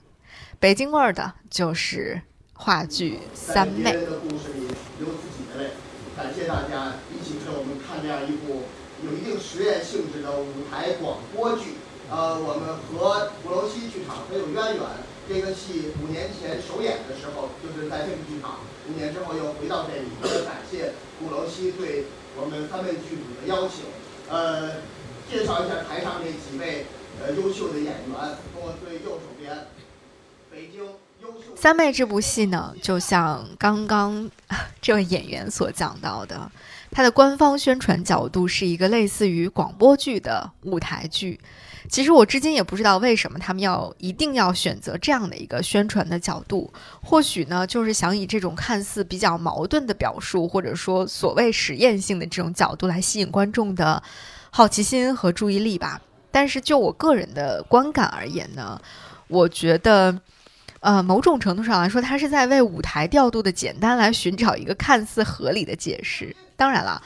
[SPEAKER 9] 北京味儿的就是话剧《三妹》。
[SPEAKER 6] 的故事里有自己的泪，感谢大家一起陪我们看这样一部有一定实验性质的舞台广播剧。呃，我们和鼓楼西剧场很有渊源。这个戏五年前首演的时候，就是在这个剧场。五年之后又回到这里，也感谢鼓楼西对我们三位剧组的邀请。呃，介绍一下台上这几位呃优秀的演员，跟我最右手边。
[SPEAKER 9] 三妹这部戏呢，就像刚刚 这位演员所讲到的，它的官方宣传角度是一个类似于广播剧的舞台剧。其实我至今也不知道为什么他们要一定要选择这样的一个宣传的角度。或许呢，就是想以这种看似比较矛盾的表述，或者说所谓实验性的这种角度来吸引观众的好奇心和注意力吧。但是就我个人的观感而言呢，我觉得，呃，某种程度上来说，他是在为舞台调度的简单来寻找一个看似合理的解释。当然了。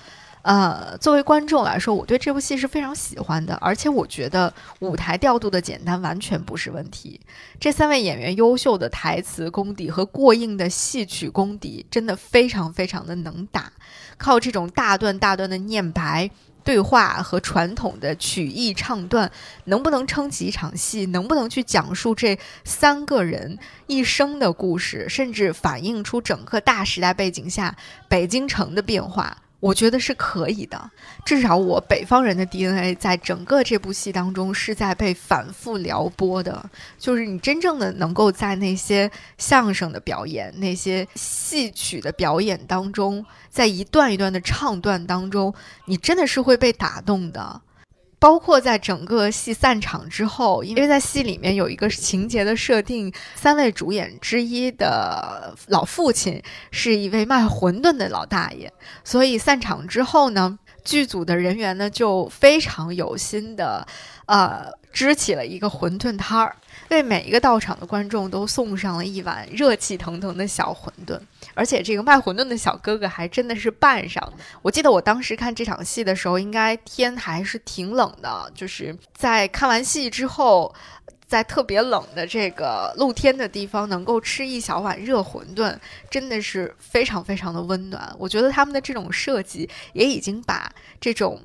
[SPEAKER 9] 呃，作为观众来说，我对这部戏是非常喜欢的，而且我觉得舞台调度的简单完全不是问题。这三位演员优秀的台词功底和过硬的戏曲功底，真的非常非常的能打。靠这种大段大段的念白对话和传统的曲艺唱段，能不能撑起一场戏？能不能去讲述这三个人一生的故事，甚至反映出整个大时代背景下北京城的变化？我觉得是可以的，至少我北方人的 DNA 在整个这部戏当中是在被反复撩拨的。就是你真正的能够在那些相声的表演、那些戏曲的表演当中，在一段一段的唱段当中，你真的是会被打动的。包括在整个戏散场之后，因为在戏里面有一个情节的设定，三位主演之一的老父亲是一位卖馄饨的老大爷，所以散场之后呢，剧组的人员呢就非常有心的，呃，支起了一个馄饨摊儿。为每一个到场的观众都送上了一碗热气腾腾的小馄饨，而且这个卖馄饨的小哥哥还真的是扮上。我记得我当时看这场戏的时候，应该天还是挺冷的，就是在看完戏之后，在特别冷的这个露天的地方，能够吃一小碗热馄饨，真的是非常非常的温暖。我觉得他们的这种设计也已经把这种。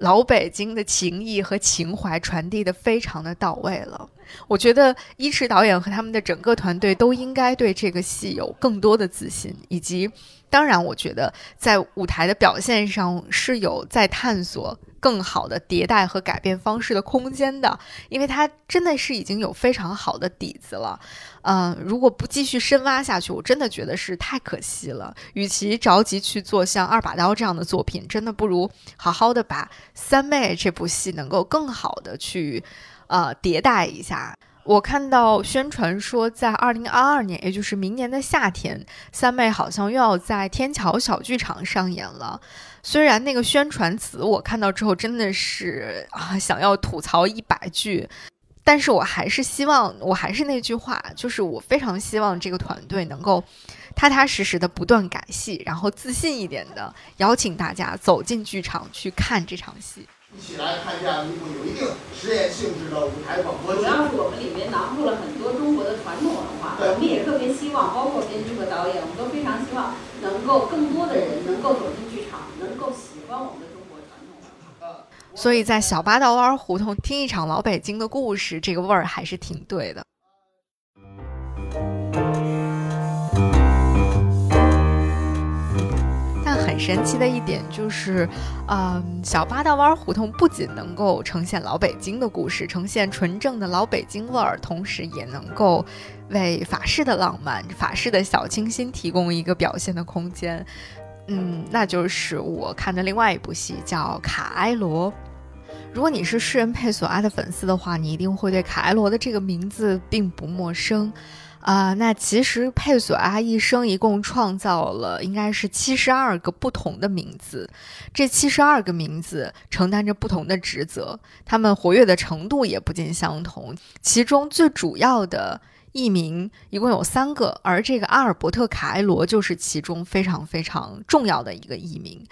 [SPEAKER 9] 老北京的情谊和情怀传递的非常的到位了，我觉得一池导演和他们的整个团队都应该对这个戏有更多的自信，以及，当然，我觉得在舞台的表现上是有在探索。更好的迭代和改变方式的空间的，因为它真的是已经有非常好的底子了。嗯，如果不继续深挖下去，我真的觉得是太可惜了。与其着急去做像二把刀这样的作品，真的不如好好的把三妹这部戏能够更好的去呃迭代一下。我看到宣传说，在二零二二年，也就是明年的夏天，三妹好像又要在天桥小剧场上演了。虽然那个宣传词我看到之后真的是啊，想要吐槽一百句，但是我还是希望，我还是那句话，就是我非常希望这个团队能够踏踏实实的不断改戏，然后自信一点的邀请大家走进剧场去看这场戏。
[SPEAKER 6] 一起来看一下一部有一定实验性质的舞台广播剧。
[SPEAKER 1] 主要是我们里面囊括了很多中国的传统文化，我们也特别希望，包括编剧和导演，我们都非常希望能够更多的人能够走进剧场。能够喜欢我们的中国传统文化
[SPEAKER 9] 所以在小八道湾胡同听一场老北京的故事，这个味儿还是挺对的。神奇的一点就是，嗯，小八道湾胡同不仅能够呈现老北京的故事，呈现纯正的老北京味儿，同时也能够为法式的浪漫、法式的小清新提供一个表现的空间。嗯，那就是我看的另外一部戏，叫《卡埃罗》。如果你是诗人佩索阿的粉丝的话，你一定会对卡埃罗的这个名字并不陌生。啊，那其实佩索阿一生一共创造了应该是七十二个不同的名字，这七十二个名字承担着不同的职责，他们活跃的程度也不尽相同。其中最主要的。译名一共有三个，而这个阿尔伯特·卡埃罗就是其中非常非常重要的一个译名。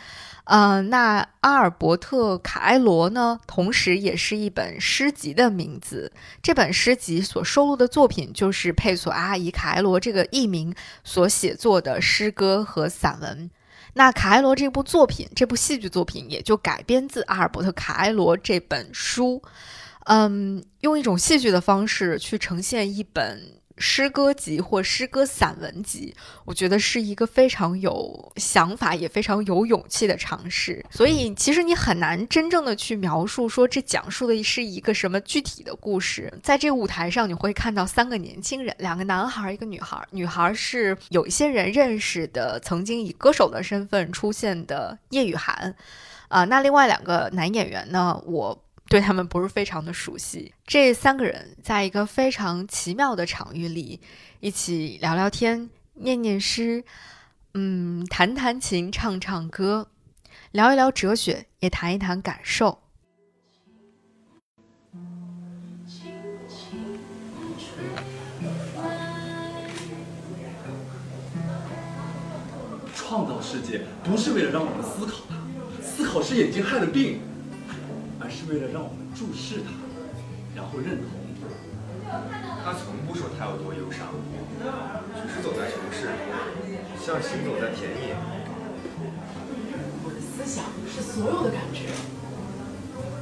[SPEAKER 9] 呃，那阿尔伯特·卡埃罗呢，同时也是一本诗集的名字。这本诗集所收录的作品就是佩索阿以卡埃罗这个译名所写作的诗歌和散文。那卡埃罗这部作品，这部戏剧作品也就改编自阿尔伯特·卡埃罗这本书。嗯，用一种戏剧的方式去呈现一本诗歌集或诗歌散文集，我觉得是一个非常有想法也非常有勇气的尝试。所以其实你很难真正的去描述说这讲述的是一个什么具体的故事。在这个舞台上，你会看到三个年轻人，两个男孩，一个女孩。女孩是有一些人认识的，曾经以歌手的身份出现的叶雨涵。啊，那另外两个男演员呢？我对他们不是非常的熟悉。这三个人在一个非常奇妙的场域里，一起聊聊天、念念诗，嗯，弹弹琴、唱唱歌，聊一聊哲学，也谈一谈感受。
[SPEAKER 2] 创造世界不是为了让我们思考它。思考是眼睛害的病，而是为了让我们注视他，然后认同。
[SPEAKER 3] 他从不说他有多忧伤，只是走在城市，像行走在田野。
[SPEAKER 21] 我的思想是所有的感觉，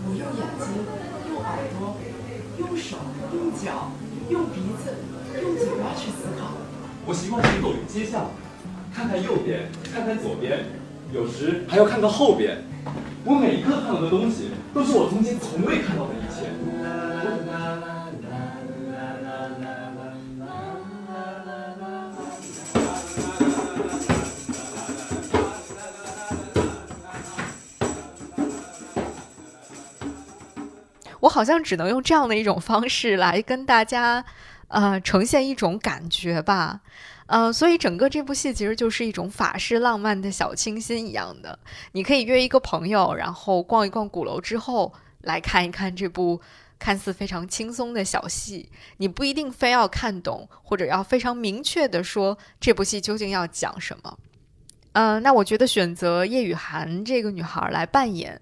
[SPEAKER 21] 我用眼睛，用耳朵，用手，用脚，用鼻子，用嘴巴去思考。
[SPEAKER 2] 我习惯行走于街巷，看看右边，看看左边。有时还要看看后边，我每一刻看到的东西，都是我从前从未看到的一切。
[SPEAKER 9] 我好像只能用这样的一种方式来跟大家，呃，呈现一种感觉吧。呃，所以整个这部戏其实就是一种法式浪漫的小清新一样的。你可以约一个朋友，然后逛一逛鼓楼之后，来看一看这部看似非常轻松的小戏。你不一定非要看懂，或者要非常明确的说这部戏究竟要讲什么。嗯，那我觉得选择叶雨涵这个女孩来扮演，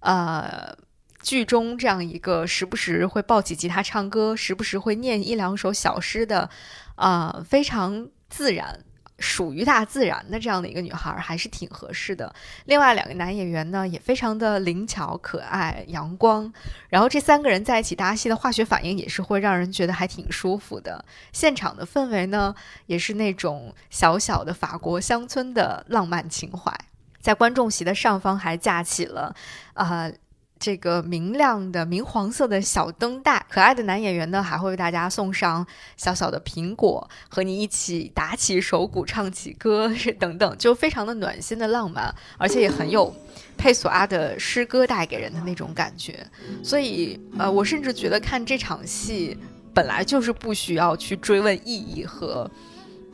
[SPEAKER 9] 呃，剧中这样一个时不时会抱起吉他唱歌，时不时会念一两首小诗的，啊，非常。自然属于大自然的这样的一个女孩还是挺合适的。另外两个男演员呢也非常的灵巧、可爱、阳光。然后这三个人在一起搭戏的化学反应也是会让人觉得还挺舒服的。现场的氛围呢也是那种小小的法国乡村的浪漫情怀。在观众席的上方还架起了，啊。这个明亮的明黄色的小灯带，可爱的男演员呢还会为大家送上小小的苹果，和你一起打起手鼓唱起歌等等，就非常的暖心的浪漫，而且也很有佩索阿的诗歌带给人的那种感觉。所以，呃，我甚至觉得看这场戏本来就是不需要去追问意义和。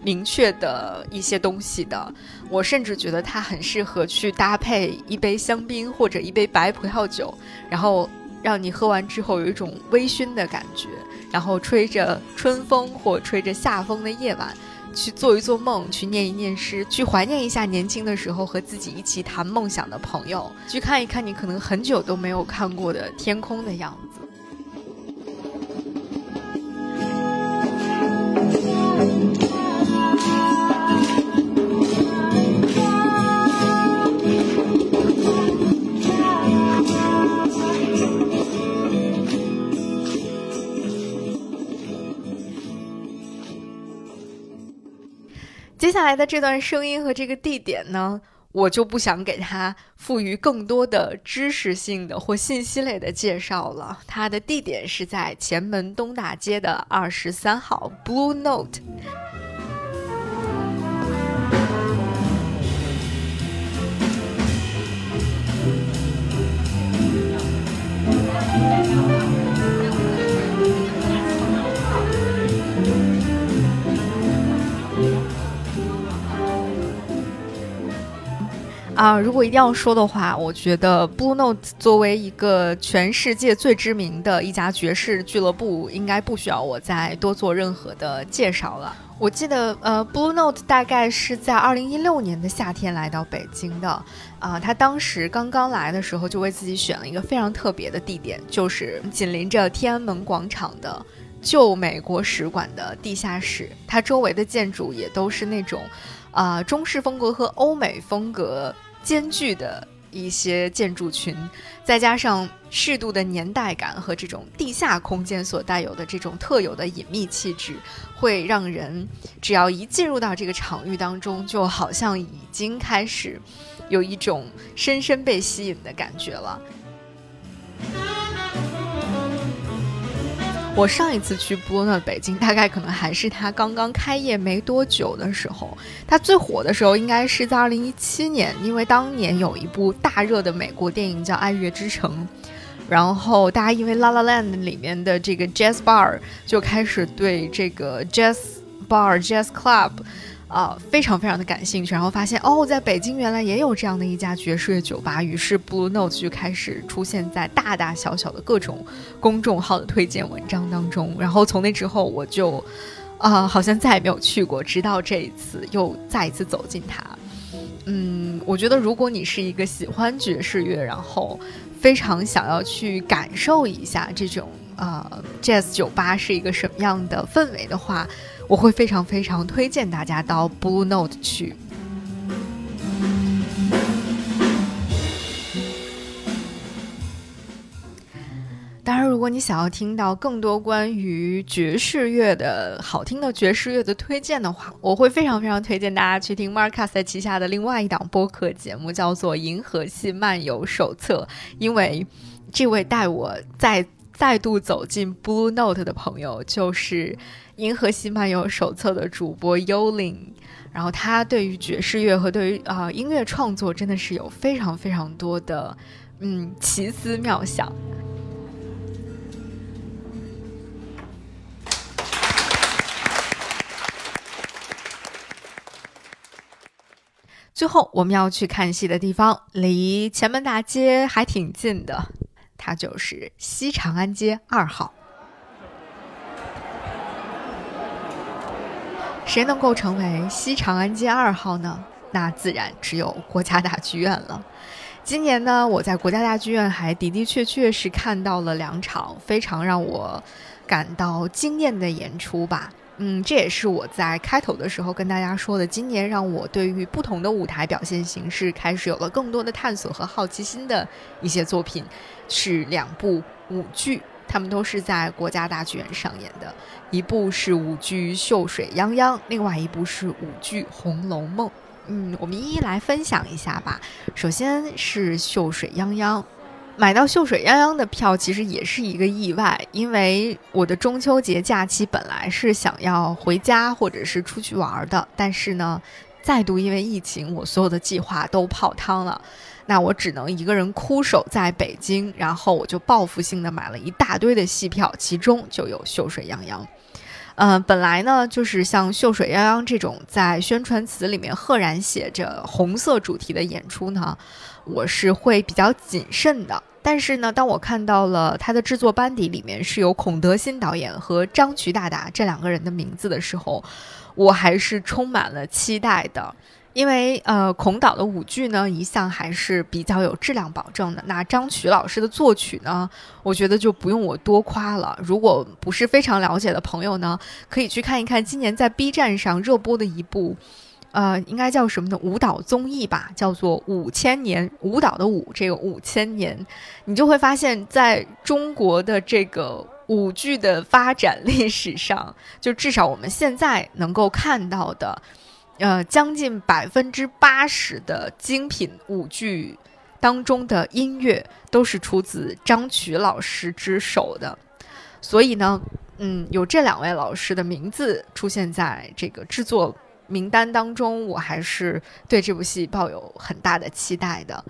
[SPEAKER 9] 明确的一些东西的，我甚至觉得它很适合去搭配一杯香槟或者一杯白葡萄酒，然后让你喝完之后有一种微醺的感觉，然后吹着春风或吹着夏风的夜晚，去做一做梦，去念一念诗，去怀念一下年轻的时候和自己一起谈梦想的朋友，去看一看你可能很久都没有看过的天空的样子。接下来的这段声音和这个地点呢，我就不想给它赋予更多的知识性的或信息类的介绍了。它的地点是在前门东大街的二十三号 Blue Note。啊，如果一定要说的话，我觉得 Blue Note 作为一个全世界最知名的一家爵士俱乐部，应该不需要我再多做任何的介绍了。我记得，呃，Blue Note 大概是在二零一六年的夏天来到北京的。啊，他当时刚刚来的时候，就为自己选了一个非常特别的地点，就是紧邻着天安门广场的旧美国使馆的地下室。它周围的建筑也都是那种，啊，中式风格和欧美风格。兼具的一些建筑群，再加上适度的年代感和这种地下空间所带有的这种特有的隐秘气质，会让人只要一进入到这个场域当中，就好像已经开始有一种深深被吸引的感觉了。我上一次去布鲁诺北京，大概可能还是它刚刚开业没多久的时候。它最火的时候应该是在二零一七年，因为当年有一部大热的美国电影叫《爱乐之城》，然后大家因为《La La Land》里面的这个 Jazz Bar 就开始对这个 Jazz Bar、Jazz Club。啊，非常非常的感兴趣，然后发现哦，在北京原来也有这样的一家爵士乐酒吧，于是 Blue Note 就开始出现在大大小小的各种公众号的推荐文章当中。然后从那之后，我就啊，好像再也没有去过，直到这一次又再一次走进它。嗯，我觉得如果你是一个喜欢爵士乐，然后非常想要去感受一下这种呃 Jazz 酒吧是一个什么样的氛围的话。我会非常非常推荐大家到 Blue Note 去。当然，如果你想要听到更多关于爵士乐的好听的爵士乐的推荐的话，我会非常非常推荐大家去听 Marcus 在旗下的另外一档播客节目，叫做《银河系漫游手册》。因为这位带我再再度走进 Blue Note 的朋友，就是。《银河系漫游手册》的主播幽灵，然后他对于爵士乐和对于啊音乐创作真的是有非常非常多的嗯奇思妙想。最后我们要去看戏的地方，离前门大街还挺近的，它就是西长安街二号。谁能够成为西长安街二号呢？那自然只有国家大剧院了。今年呢，我在国家大剧院还的的确确是看到了两场非常让我感到惊艳的演出吧。嗯，这也是我在开头的时候跟大家说的，今年让我对于不同的舞台表现形式开始有了更多的探索和好奇心的一些作品，是两部舞剧。他们都是在国家大剧院上演的，一部是舞剧《秀水泱泱》，另外一部是舞剧《红楼梦》。嗯，我们一一来分享一下吧。首先是《秀水泱泱》，买到《秀水泱泱》的票其实也是一个意外，因为我的中秋节假期本来是想要回家或者是出去玩的，但是呢，再度因为疫情，我所有的计划都泡汤了。那我只能一个人哭守在北京，然后我就报复性的买了一大堆的戏票，其中就有《秀水泱泱》。嗯，本来呢，就是像《秀水泱泱》这种在宣传词里面赫然写着红色主题的演出呢，我是会比较谨慎的。但是呢，当我看到了他的制作班底里面是有孔德新导演和张渠大大这两个人的名字的时候，我还是充满了期待的。因为呃，孔导的舞剧呢，一向还是比较有质量保证的。那张曲老师的作曲呢，我觉得就不用我多夸了。如果不是非常了解的朋友呢，可以去看一看今年在 B 站上热播的一部，呃，应该叫什么呢？舞蹈综艺吧，叫做《五千年舞蹈的舞》。这个五千年，你就会发现，在中国的这个舞剧的发展历史上，就至少我们现在能够看到的。呃，将近百分之八十的精品舞剧当中的音乐都是出自张曲老师之手的，所以呢，嗯，有这两位老师的名字出现在这个制作名单当中，我还是对这部戏抱有很大的期待的。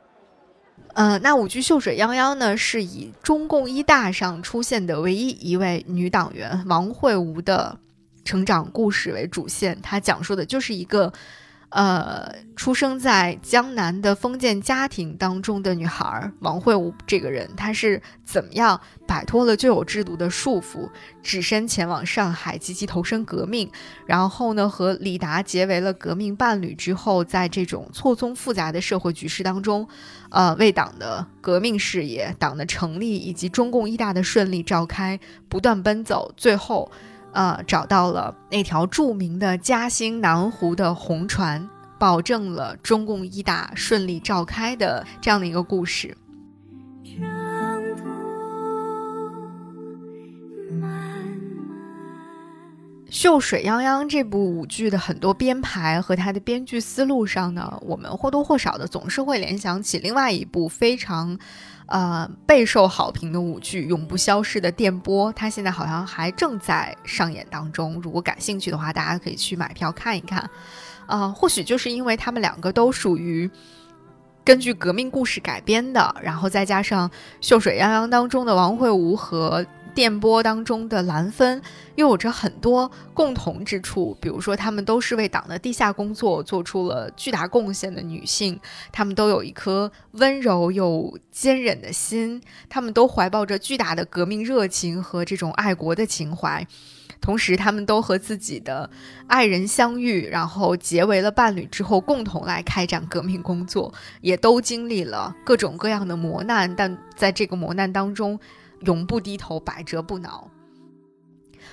[SPEAKER 9] 呃，那舞剧《秀水泱泱》呢，是以中共一大上出现的唯一一位女党员王慧茹的。成长故事为主线，它讲述的就是一个，呃，出生在江南的封建家庭当中的女孩王慧武这个人，她是怎么样摆脱了旧有制度的束缚，只身前往上海积极投身革命，然后呢，和李达结为了革命伴侣之后，在这种错综复杂的社会局势当中，呃，为党的革命事业、党的成立以及中共一大的顺利召开不断奔走，最后。呃，找到了那条著名的嘉兴南湖的红船，保证了中共一大顺利召开的这样的一个故事。《秀水泱泱》这部舞剧的很多编排和它的编剧思路上呢，我们或多或少的总是会联想起另外一部非常，呃备受好评的舞剧《永不消逝的电波》，它现在好像还正在上演当中。如果感兴趣的话，大家可以去买票看一看。呃，或许就是因为他们两个都属于根据革命故事改编的，然后再加上《秀水泱泱》当中的王慧吾和。电波当中的蓝芬又有着很多共同之处，比如说，她们都是为党的地下工作做出了巨大贡献的女性，她们都有一颗温柔又坚韧的心，她们都怀抱着巨大的革命热情和这种爱国的情怀，同时，她们都和自己的爱人相遇，然后结为了伴侣之后，共同来开展革命工作，也都经历了各种各样的磨难，但在这个磨难当中。永不低头，百折不挠。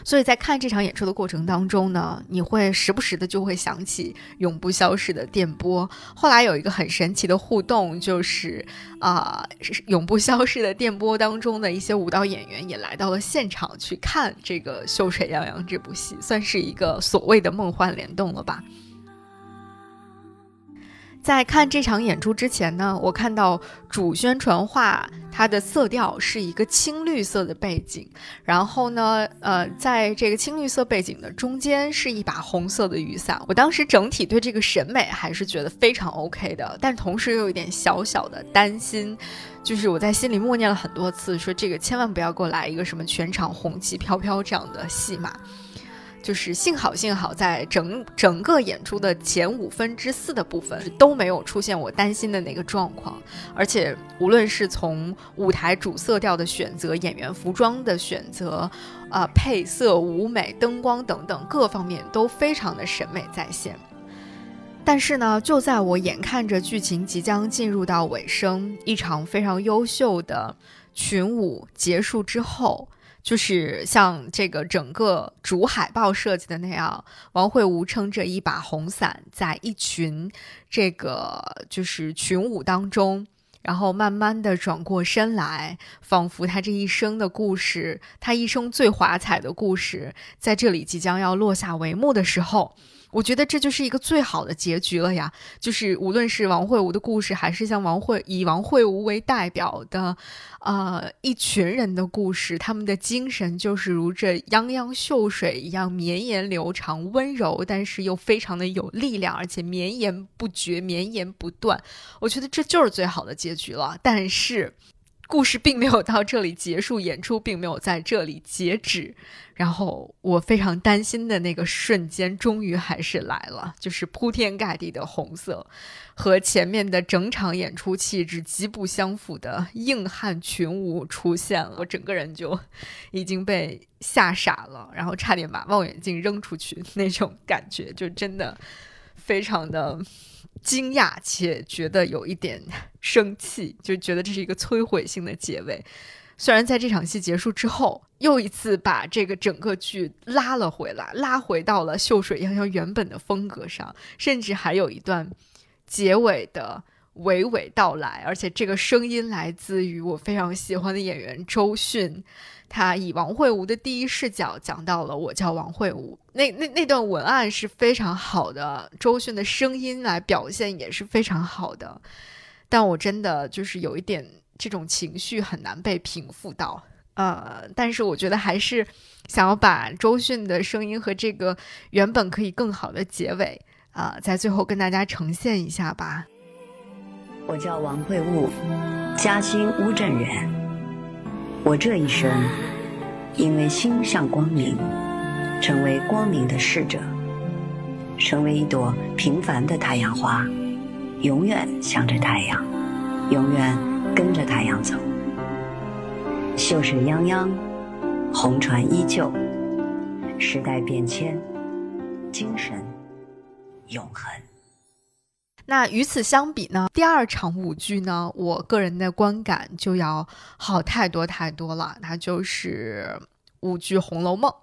[SPEAKER 9] 所以在看这场演出的过程当中呢，你会时不时的就会想起永不消逝的电波。后来有一个很神奇的互动，就是啊，永不消逝的电波当中的一些舞蹈演员也来到了现场去看这个《秀水泱泱》这部戏，算是一个所谓的梦幻联动了吧。在看这场演出之前呢，我看到主宣传画它的色调是一个青绿色的背景，然后呢，呃，在这个青绿色背景的中间是一把红色的雨伞。我当时整体对这个审美还是觉得非常 OK 的，但同时又有一点小小的担心，就是我在心里默念了很多次，说这个千万不要给我来一个什么全场红旗飘飘这样的戏码。就是幸好，幸好在整整个演出的前五分之四的部分都没有出现我担心的那个状况，而且无论是从舞台主色调的选择、演员服装的选择、啊配色、舞美、灯光等等各方面都非常的审美在线。但是呢，就在我眼看着剧情即将进入到尾声，一场非常优秀的群舞结束之后。就是像这个整个主海报设计的那样，王慧吾撑着一把红伞，在一群这个就是群舞当中，然后慢慢的转过身来，仿佛他这一生的故事，他一生最华彩的故事，在这里即将要落下帷幕的时候。我觉得这就是一个最好的结局了呀！就是无论是王慧吾的故事，还是像王慧以王慧吾为代表的，呃，一群人的故事，他们的精神就是如这泱泱秀水一样绵延流长、温柔，但是又非常的有力量，而且绵延不绝、绵延不断。我觉得这就是最好的结局了。但是。故事并没有到这里结束，演出并没有在这里截止。然后我非常担心的那个瞬间，终于还是来了，就是铺天盖地的红色，和前面的整场演出气质极不相符的硬汉群舞出现了。我整个人就已经被吓傻了，然后差点把望远镜扔出去，那种感觉就真的非常的。惊讶且觉得有一点生气，就觉得这是一个摧毁性的结尾。虽然在这场戏结束之后，又一次把这个整个剧拉了回来，拉回到了秀水泱泱原本的风格上，甚至还有一段结尾的娓娓道来，而且这个声音来自于我非常喜欢的演员周迅。他以王慧吴的第一视角讲到了我叫王慧吴，那那那段文案是非常好的，周迅的声音来表现也是非常好的，但我真的就是有一点这种情绪很难被平复到，呃，但是我觉得还是想要把周迅的声音和这个原本可以更好的结尾啊，在最后跟大家呈现一下吧。
[SPEAKER 5] 我叫王慧悟，嘉兴乌镇人。我这一生，因为心向光明，成为光明的使者，成为一朵平凡的太阳花，永远向着太阳，永远跟着太阳走。秀水泱泱，红船依旧，时代变迁，精神永恒。
[SPEAKER 9] 那与此相比呢？第二场舞剧呢？我个人的观感就要好太多太多了。那就是舞剧《红楼梦》。《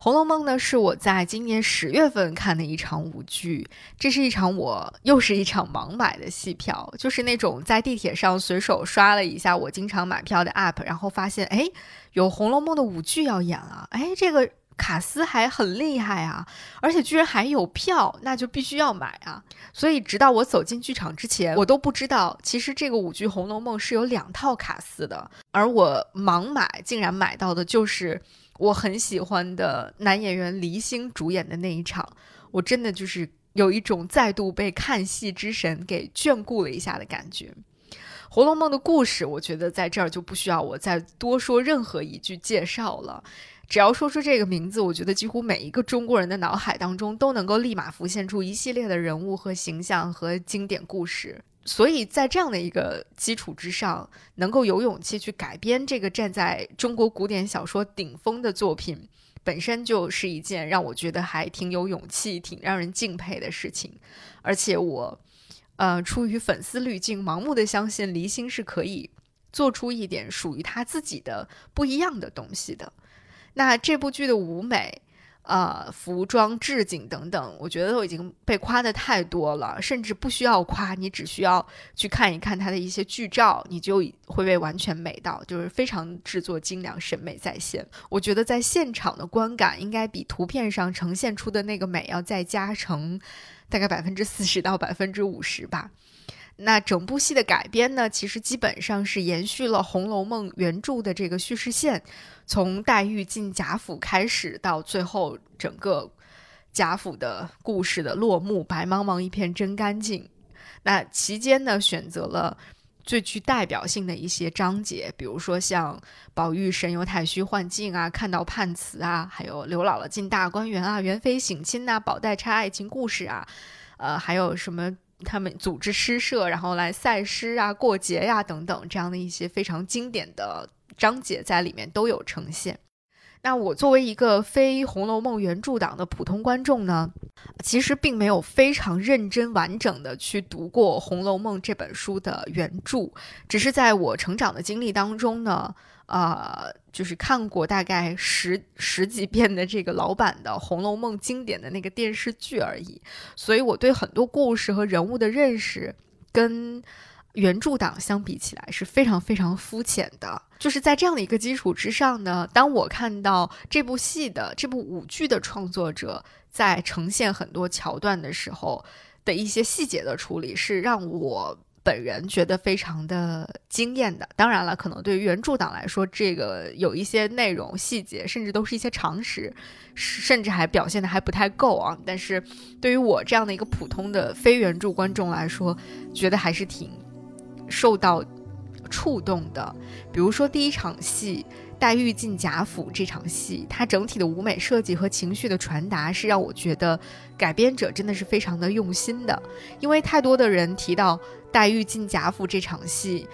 [SPEAKER 9] 红楼梦》呢，是我在今年十月份看的一场舞剧，这是一场我又是一场盲买的戏票，就是那种在地铁上随手刷了一下我经常买票的 app，然后发现哎，有《红楼梦》的舞剧要演了，哎，这个卡斯还很厉害啊，而且居然还有票，那就必须要买啊！所以直到我走进剧场之前，我都不知道，其实这个舞剧《红楼梦》是有两套卡斯的，而我盲买竟然买到的就是。我很喜欢的男演员黎星主演的那一场，我真的就是有一种再度被看戏之神给眷顾了一下的感觉。《红楼梦》的故事，我觉得在这儿就不需要我再多说任何一句介绍了。只要说出这个名字，我觉得几乎每一个中国人的脑海当中都能够立马浮现出一系列的人物和形象和经典故事。所以在这样的一个基础之上，能够有勇气去改编这个站在中国古典小说顶峰的作品，本身就是一件让我觉得还挺有勇气、挺让人敬佩的事情。而且我，呃，出于粉丝滤镜，盲目的相信黎星是可以做出一点属于他自己的不一样的东西的。那这部剧的舞美。呃，服装、置景等等，我觉得都已经被夸的太多了，甚至不需要夸，你只需要去看一看它的一些剧照，你就会被完全美到，就是非常制作精良，审美在线。我觉得在现场的观感应该比图片上呈现出的那个美要再加成大概百分之四十到百分之五十吧。那整部戏的改编呢，其实基本上是延续了《红楼梦》原著的这个叙事线，从黛玉进贾府开始，到最后整个贾府的故事的落幕，白茫茫一片真干净。那期间呢，选择了最具代表性的一些章节，比如说像宝玉神游太虚幻境啊，看到判词啊，还有刘姥姥进大观园啊，元妃省亲呐，宝黛钗爱情故事啊，呃，还有什么？他们组织诗社，然后来赛诗啊、过节呀等等，这样的一些非常经典的章节在里面都有呈现。那我作为一个非《红楼梦》原著党的普通观众呢，其实并没有非常认真完整的去读过《红楼梦》这本书的原著，只是在我成长的经历当中呢。呃，就是看过大概十十几遍的这个老版的《红楼梦》经典的那个电视剧而已，所以我对很多故事和人物的认识，跟原著党相比起来是非常非常肤浅的。就是在这样的一个基础之上呢，当我看到这部戏的这部舞剧的创作者在呈现很多桥段的时候的一些细节的处理，是让我。本人觉得非常的惊艳的，当然了，可能对于原著党来说，这个有一些内容细节，甚至都是一些常识，甚至还表现的还不太够啊。但是对于我这样的一个普通的非原著观众来说，觉得还是挺受到触动的。比如说第一场戏。黛玉进贾府这场戏，它整体的舞美设计和情绪的传达是让我觉得改编者真的是非常的用心的。因为太多的人提到黛玉进贾府这场戏，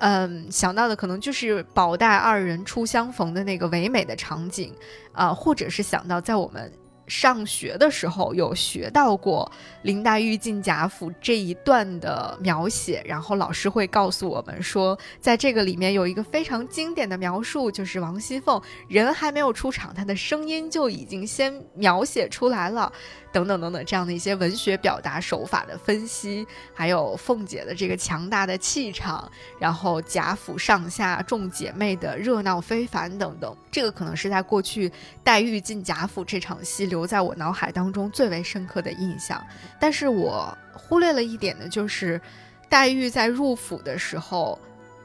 [SPEAKER 9] 嗯，想到的可能就是宝黛二人初相逢的那个唯美的场景，啊，或者是想到在我们。上学的时候有学到过林黛玉进贾府这一段的描写，然后老师会告诉我们说，在这个里面有一个非常经典的描述，就是王熙凤人还没有出场，她的声音就已经先描写出来了。等等等等，这样的一些文学表达手法的分析，还有凤姐的这个强大的气场，然后贾府上下众姐妹的热闹非凡等等，这个可能是在过去黛玉进贾府这场戏留在我脑海当中最为深刻的印象。但是我忽略了一点呢，就是黛玉在入府的时候。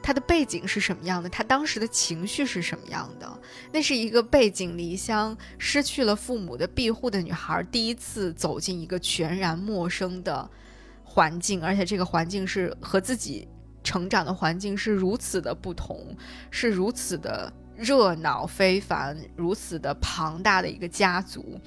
[SPEAKER 9] 他的背景是什么样的？他当时的情绪是什么样的？那是一个背井离乡、失去了父母的庇护的女孩，第一次走进一个全然陌生的环境，而且这个环境是和自己成长的环境是如此的不同，是如此的热闹非凡、如此的庞大的一个家族。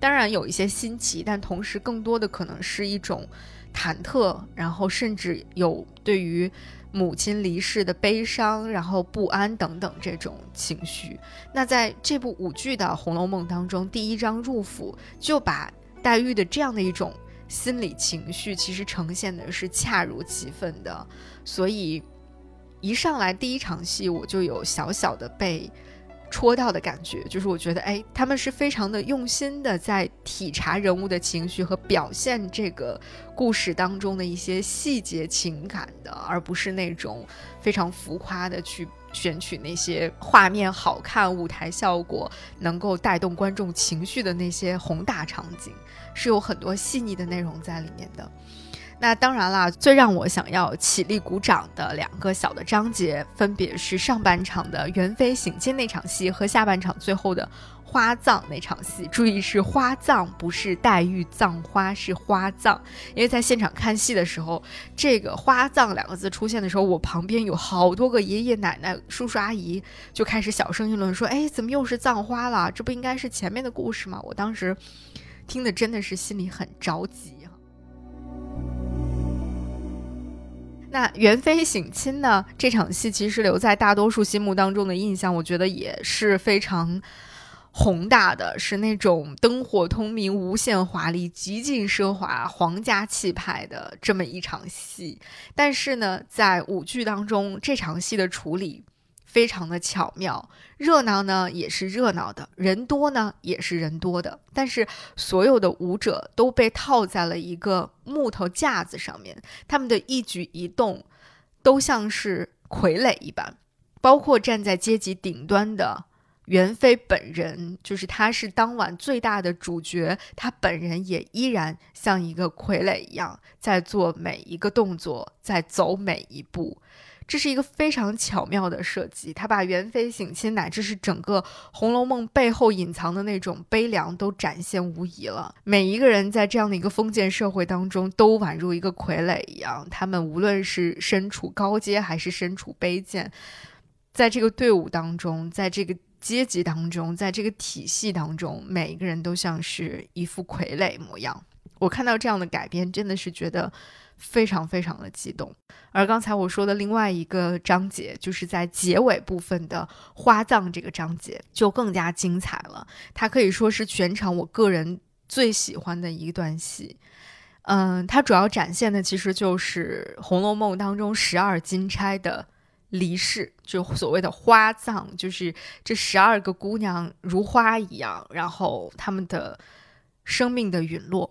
[SPEAKER 9] 当然有一些新奇，但同时更多的可能是一种忐忑，然后甚至有对于。母亲离世的悲伤，然后不安等等这种情绪。那在这部舞剧的《红楼梦》当中，第一章入府就把黛玉的这样的一种心理情绪，其实呈现的是恰如其分的。所以一上来第一场戏，我就有小小的被戳到的感觉，就是我觉得，哎，他们是非常的用心的在体察人物的情绪和表现这个故事当中的一些细节情感的，而不是那种非常浮夸的去选取那些画面好看、舞台效果能够带动观众情绪的那些宏大场景，是有很多细腻的内容在里面的。那当然啦，最让我想要起立鼓掌的两个小的章节，分别是上半场的元妃省亲那场戏和下半场最后的花葬那场戏。注意是花葬，不是黛玉葬花，是花葬。因为在现场看戏的时候，这个“花葬”两个字出现的时候，我旁边有好多个爷爷奶奶、叔叔阿姨就开始小声议论说：“哎，怎么又是葬花了？这不应该是前面的故事吗？”我当时听的真的是心里很着急。那元妃省亲呢？这场戏其实留在大多数心目当中的印象，我觉得也是非常宏大的，是那种灯火通明、无限华丽、极尽奢华、皇家气派的这么一场戏。但是呢，在舞剧当中，这场戏的处理。非常的巧妙，热闹呢也是热闹的，人多呢也是人多的，但是所有的舞者都被套在了一个木头架子上面，他们的一举一动都像是傀儡一般，包括站在阶级顶端的元妃本人，就是她是当晚最大的主角，她本人也依然像一个傀儡一样，在做每一个动作，在走每一步。这是一个非常巧妙的设计，他把元妃省亲乃至是整个《红楼梦》背后隐藏的那种悲凉都展现无疑了。每一个人在这样的一个封建社会当中，都宛如一个傀儡一样，他们无论是身处高阶还是身处卑贱，在这个队伍当中，在这个阶级当中，在这个体系当中，每一个人都像是一副傀儡模样。我看到这样的改编，真的是觉得。非常非常的激动，而刚才我说的另外一个章节，就是在结尾部分的花葬这个章节，就更加精彩了。它可以说是全场我个人最喜欢的一段戏。嗯，它主要展现的其实就是《红楼梦》当中十二金钗的离世，就所谓的花葬，就是这十二个姑娘如花一样，然后她们的生命的陨落。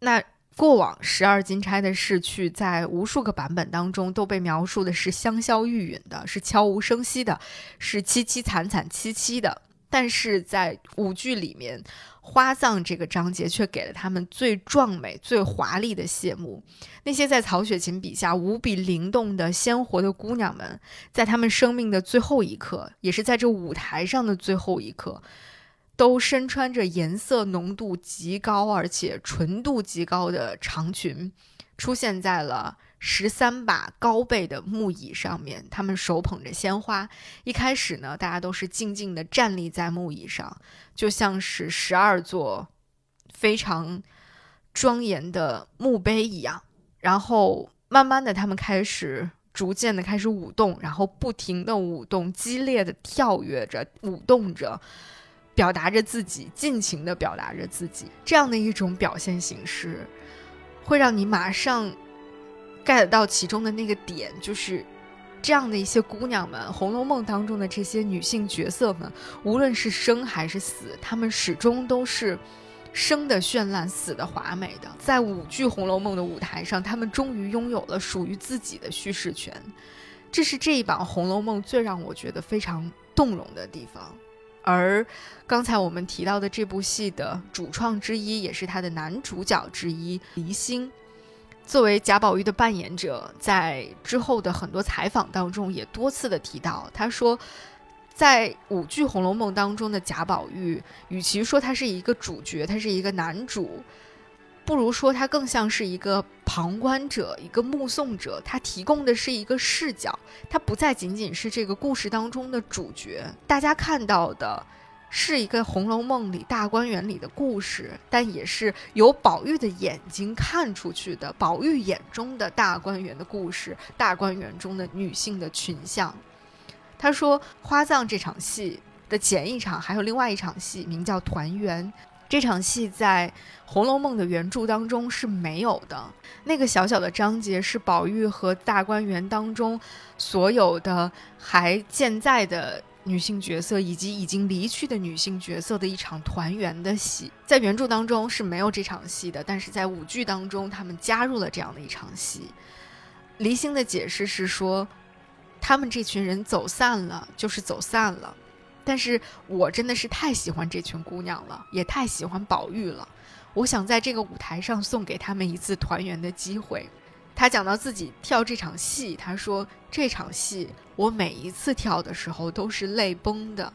[SPEAKER 9] 那。过往十二金钗的逝去，在无数个版本当中都被描述的是香消玉殒的，是悄无声息的，是凄凄惨惨戚戚的。但是在舞剧里面，花葬这个章节却给了他们最壮美、最华丽的谢幕。那些在曹雪芹笔下无比灵动的、鲜活的姑娘们，在她们生命的最后一刻，也是在这舞台上的最后一刻。都身穿着颜色浓度极高而且纯度极高的长裙，出现在了十三把高背的木椅上面。他们手捧着鲜花。一开始呢，大家都是静静地站立在木椅上，就像是十二座非常庄严的墓碑一样。然后慢慢的，他们开始逐渐的开始舞动，然后不停的舞动，激烈的跳跃着，舞动着。表达着自己，尽情的表达着自己，这样的一种表现形式，会让你马上 get 到其中的那个点，就是这样的一些姑娘们，《红楼梦》当中的这些女性角色们，无论是生还是死，她们始终都是生的绚烂，死的华美的。在舞剧《红楼梦》的舞台上，她们终于拥有了属于自己的叙事权，这是这一版《红楼梦》最让我觉得非常动容的地方。而刚才我们提到的这部戏的主创之一，也是他的男主角之一黎星，作为贾宝玉的扮演者，在之后的很多采访当中也多次的提到，他说，在舞剧《红楼梦》当中的贾宝玉，与其说他是一个主角，他是一个男主。不如说，他更像是一个旁观者，一个目送者。他提供的是一个视角，他不再仅仅是这个故事当中的主角。大家看到的是一个《红楼梦》里大观园里的故事，但也是由宝玉的眼睛看出去的，宝玉眼中的大观园的故事，大观园中的女性的群像。他说，花葬这场戏的前一场还有另外一场戏，名叫团圆。这场戏在《红楼梦》的原著当中是没有的。那个小小的章节是宝玉和大观园当中所有的还健在的女性角色以及已经离去的女性角色的一场团圆的戏。在原著当中是没有这场戏的，但是在舞剧当中，他们加入了这样的一场戏。黎星的解释是说，他们这群人走散了，就是走散了。但是我真的是太喜欢这群姑娘了，也太喜欢宝玉了。我想在这个舞台上送给他们一次团圆的机会。他讲到自己跳这场戏，他说这场戏我每一次跳的时候都是泪崩的。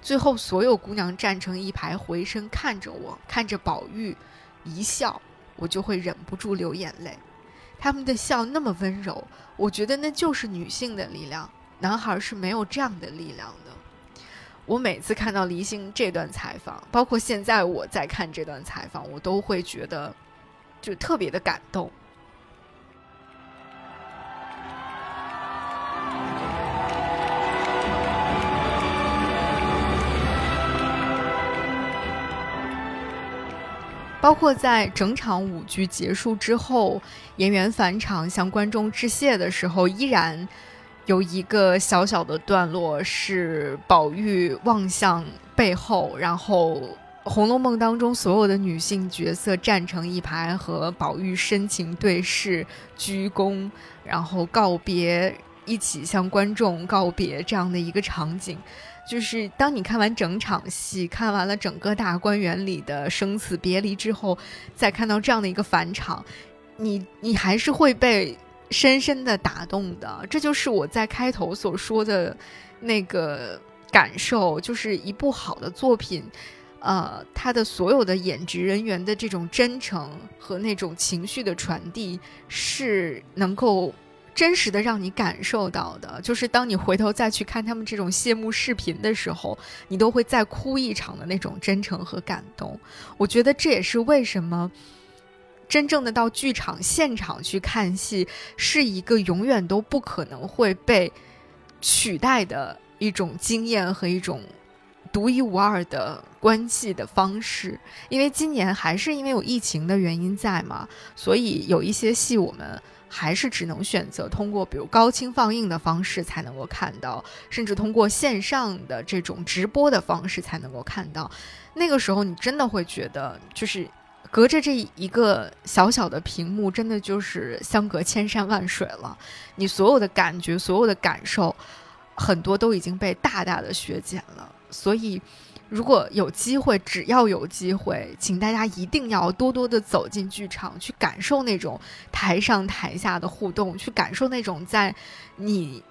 [SPEAKER 9] 最后所有姑娘站成一排，回身看着我，看着宝玉，一笑，我就会忍不住流眼泪。他们的笑那么温柔，我觉得那就是女性的力量，男孩是没有这样的力量的。我每次看到黎星这段采访，包括现在我在看这段采访，我都会觉得就特别的感动。包括在整场舞剧结束之后，演员返场向观众致谢的时候，依然有一个小小的段落是宝玉望向背后，然后《红楼梦》当中所有的女性角色站成一排，和宝玉深情对视、鞠躬，然后告别，一起向观众告别这样的一个场景。就是当你看完整场戏，看完了整个大观园里的生死别离之后，再看到这样的一个返场，你你还是会被深深的打动的。这就是我在开头所说的那个感受，就是一部好的作品，呃，它的所有的演职人员的这种真诚和那种情绪的传递，是能够。真实的让你感受到的，就是当你回头再去看他们这种谢幕视频的时候，你都会再哭一场的那种真诚和感动。我觉得这也是为什么真正的到剧场现场去看戏，是一个永远都不可能会被取代的一种经验和一种独一无二的观戏的方式。因为今年还是因为有疫情的原因在嘛，所以有一些戏我们。还是只能选择通过比如高清放映的方式才能够看到，甚至通过线上的这种直播的方式才能够看到。那个时候，你真的会觉得，就是隔着这一个小小的屏幕，真的就是相隔千山万水了。你所有的感觉、所有的感受，很多都已经被大大的削减了。所以。如果有机会，只要有机会，请大家一定要多多的走进剧场，去感受那种台上台下的互动，去感受那种在你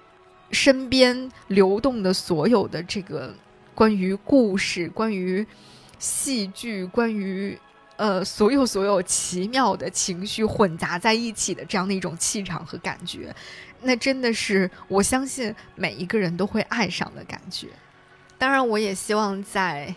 [SPEAKER 9] 身边流动的所有的这个关于故事、关于戏剧、关于呃所有所有奇妙的情绪混杂在一起的这样的一种气场和感觉，那真的是我相信每一个人都会爱上的感觉。当然，我也希望在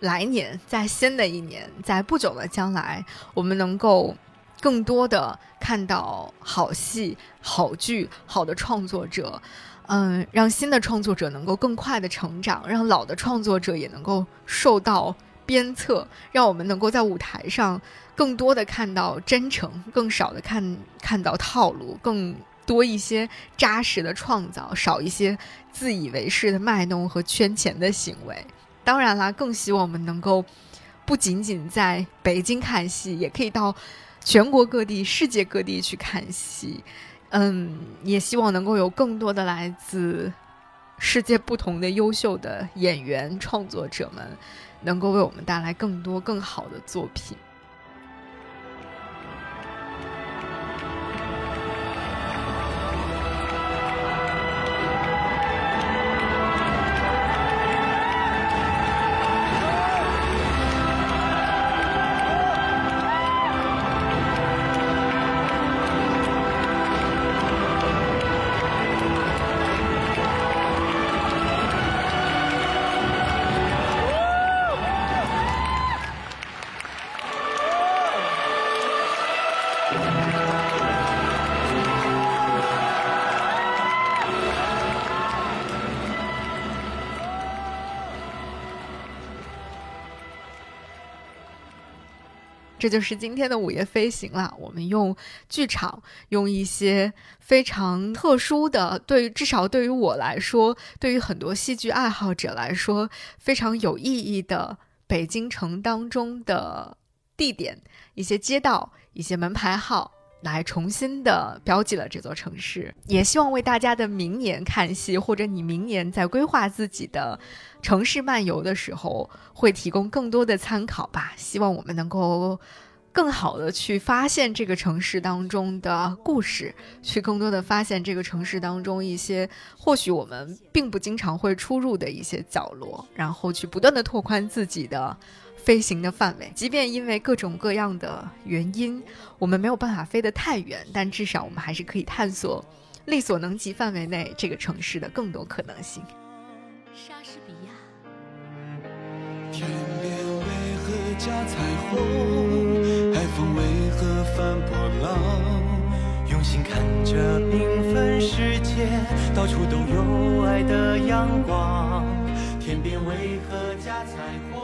[SPEAKER 9] 来年，在新的一年，在不久的将来，我们能够更多的看到好戏、好剧、好的创作者，嗯，让新的创作者能够更快的成长，让老的创作者也能够受到鞭策，让我们能够在舞台上更多的看到真诚，更少的看看到套路，更。多一些扎实的创造，少一些自以为是的卖弄和圈钱的行为。当然啦，更希望我们能够不仅仅在北京看戏，也可以到全国各地、世界各地去看戏。嗯，也希望能够有更多的来自世界不同的优秀的演员创作者们，能够为我们带来更多更好的作品。这就是今天的午夜飞行了。我们用剧场，用一些非常特殊的，对于至少对于我来说，对于很多戏剧爱好者来说非常有意义的北京城当中的地点、一些街道、一些门牌号。来重新的标记了这座城市，也希望为大家的明年看戏，或者你明年在规划自己的城市漫游的时候，会提供更多的参考吧。希望我们能够更好的去发现这个城市当中的故事，去更多的发现这个城市当中一些或许我们并不经常会出入的一些角落，然后去不断的拓宽自己的。飞行的范围，即便因为各种各样的原因，我们没有办法飞得太远，但至少我们还是可以探索力所能及范围内这个城市的更多可能性。
[SPEAKER 7] 莎士比亚。
[SPEAKER 8] 天边为何加彩虹？翻波浪？用心看着缤纷世界，到处都有爱的阳光。天边为何加彩虹？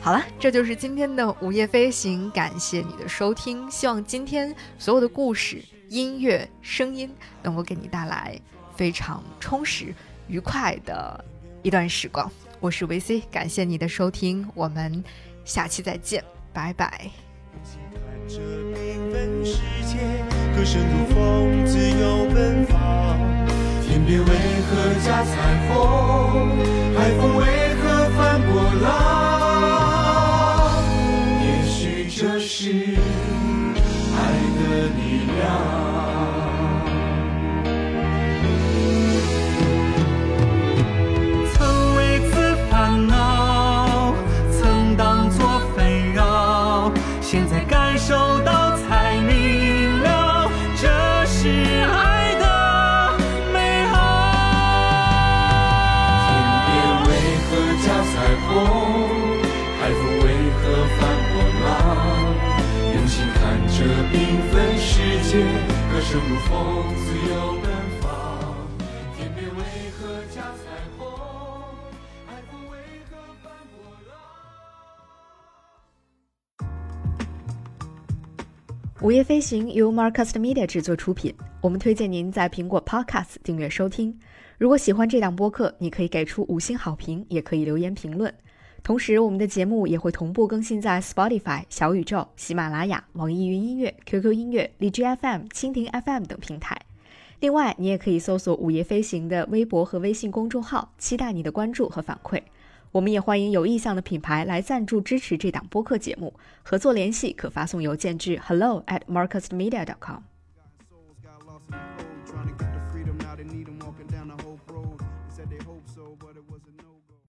[SPEAKER 9] 好了，这就是今天的午夜飞行，感谢你的收听。希望今天所有的故事、音乐、声音能够给你带来非常充实、愉快的一段时光。我是维 C，感谢你的收听，我们下期再见，拜拜。这缤纷世界歌声如风自由奔放天边为何架彩虹海风为何翻波浪？也许这是爱的力量。声如风，自由奔放。天边为何加彩虹？海风为何翻波浪？午夜飞行由 Marcast Media 制作出品，我们推荐您在苹果 Podcast 订阅收听。如果喜欢这档播客，你可以给出五星好评，也可以留言评论。同时，我们的节目也会同步更新在 Spotify、小宇宙、喜马拉雅、网易云音乐、QQ 音乐、荔枝 FM、蜻蜓 FM 等平台。另外，你也可以搜索“午夜飞行”的微博和微信公众号，期待你的关注和反馈。我们也欢迎有意向的品牌来赞助支持这档播客节目，合作联系可发送邮件至 hello at marcusmedia.com。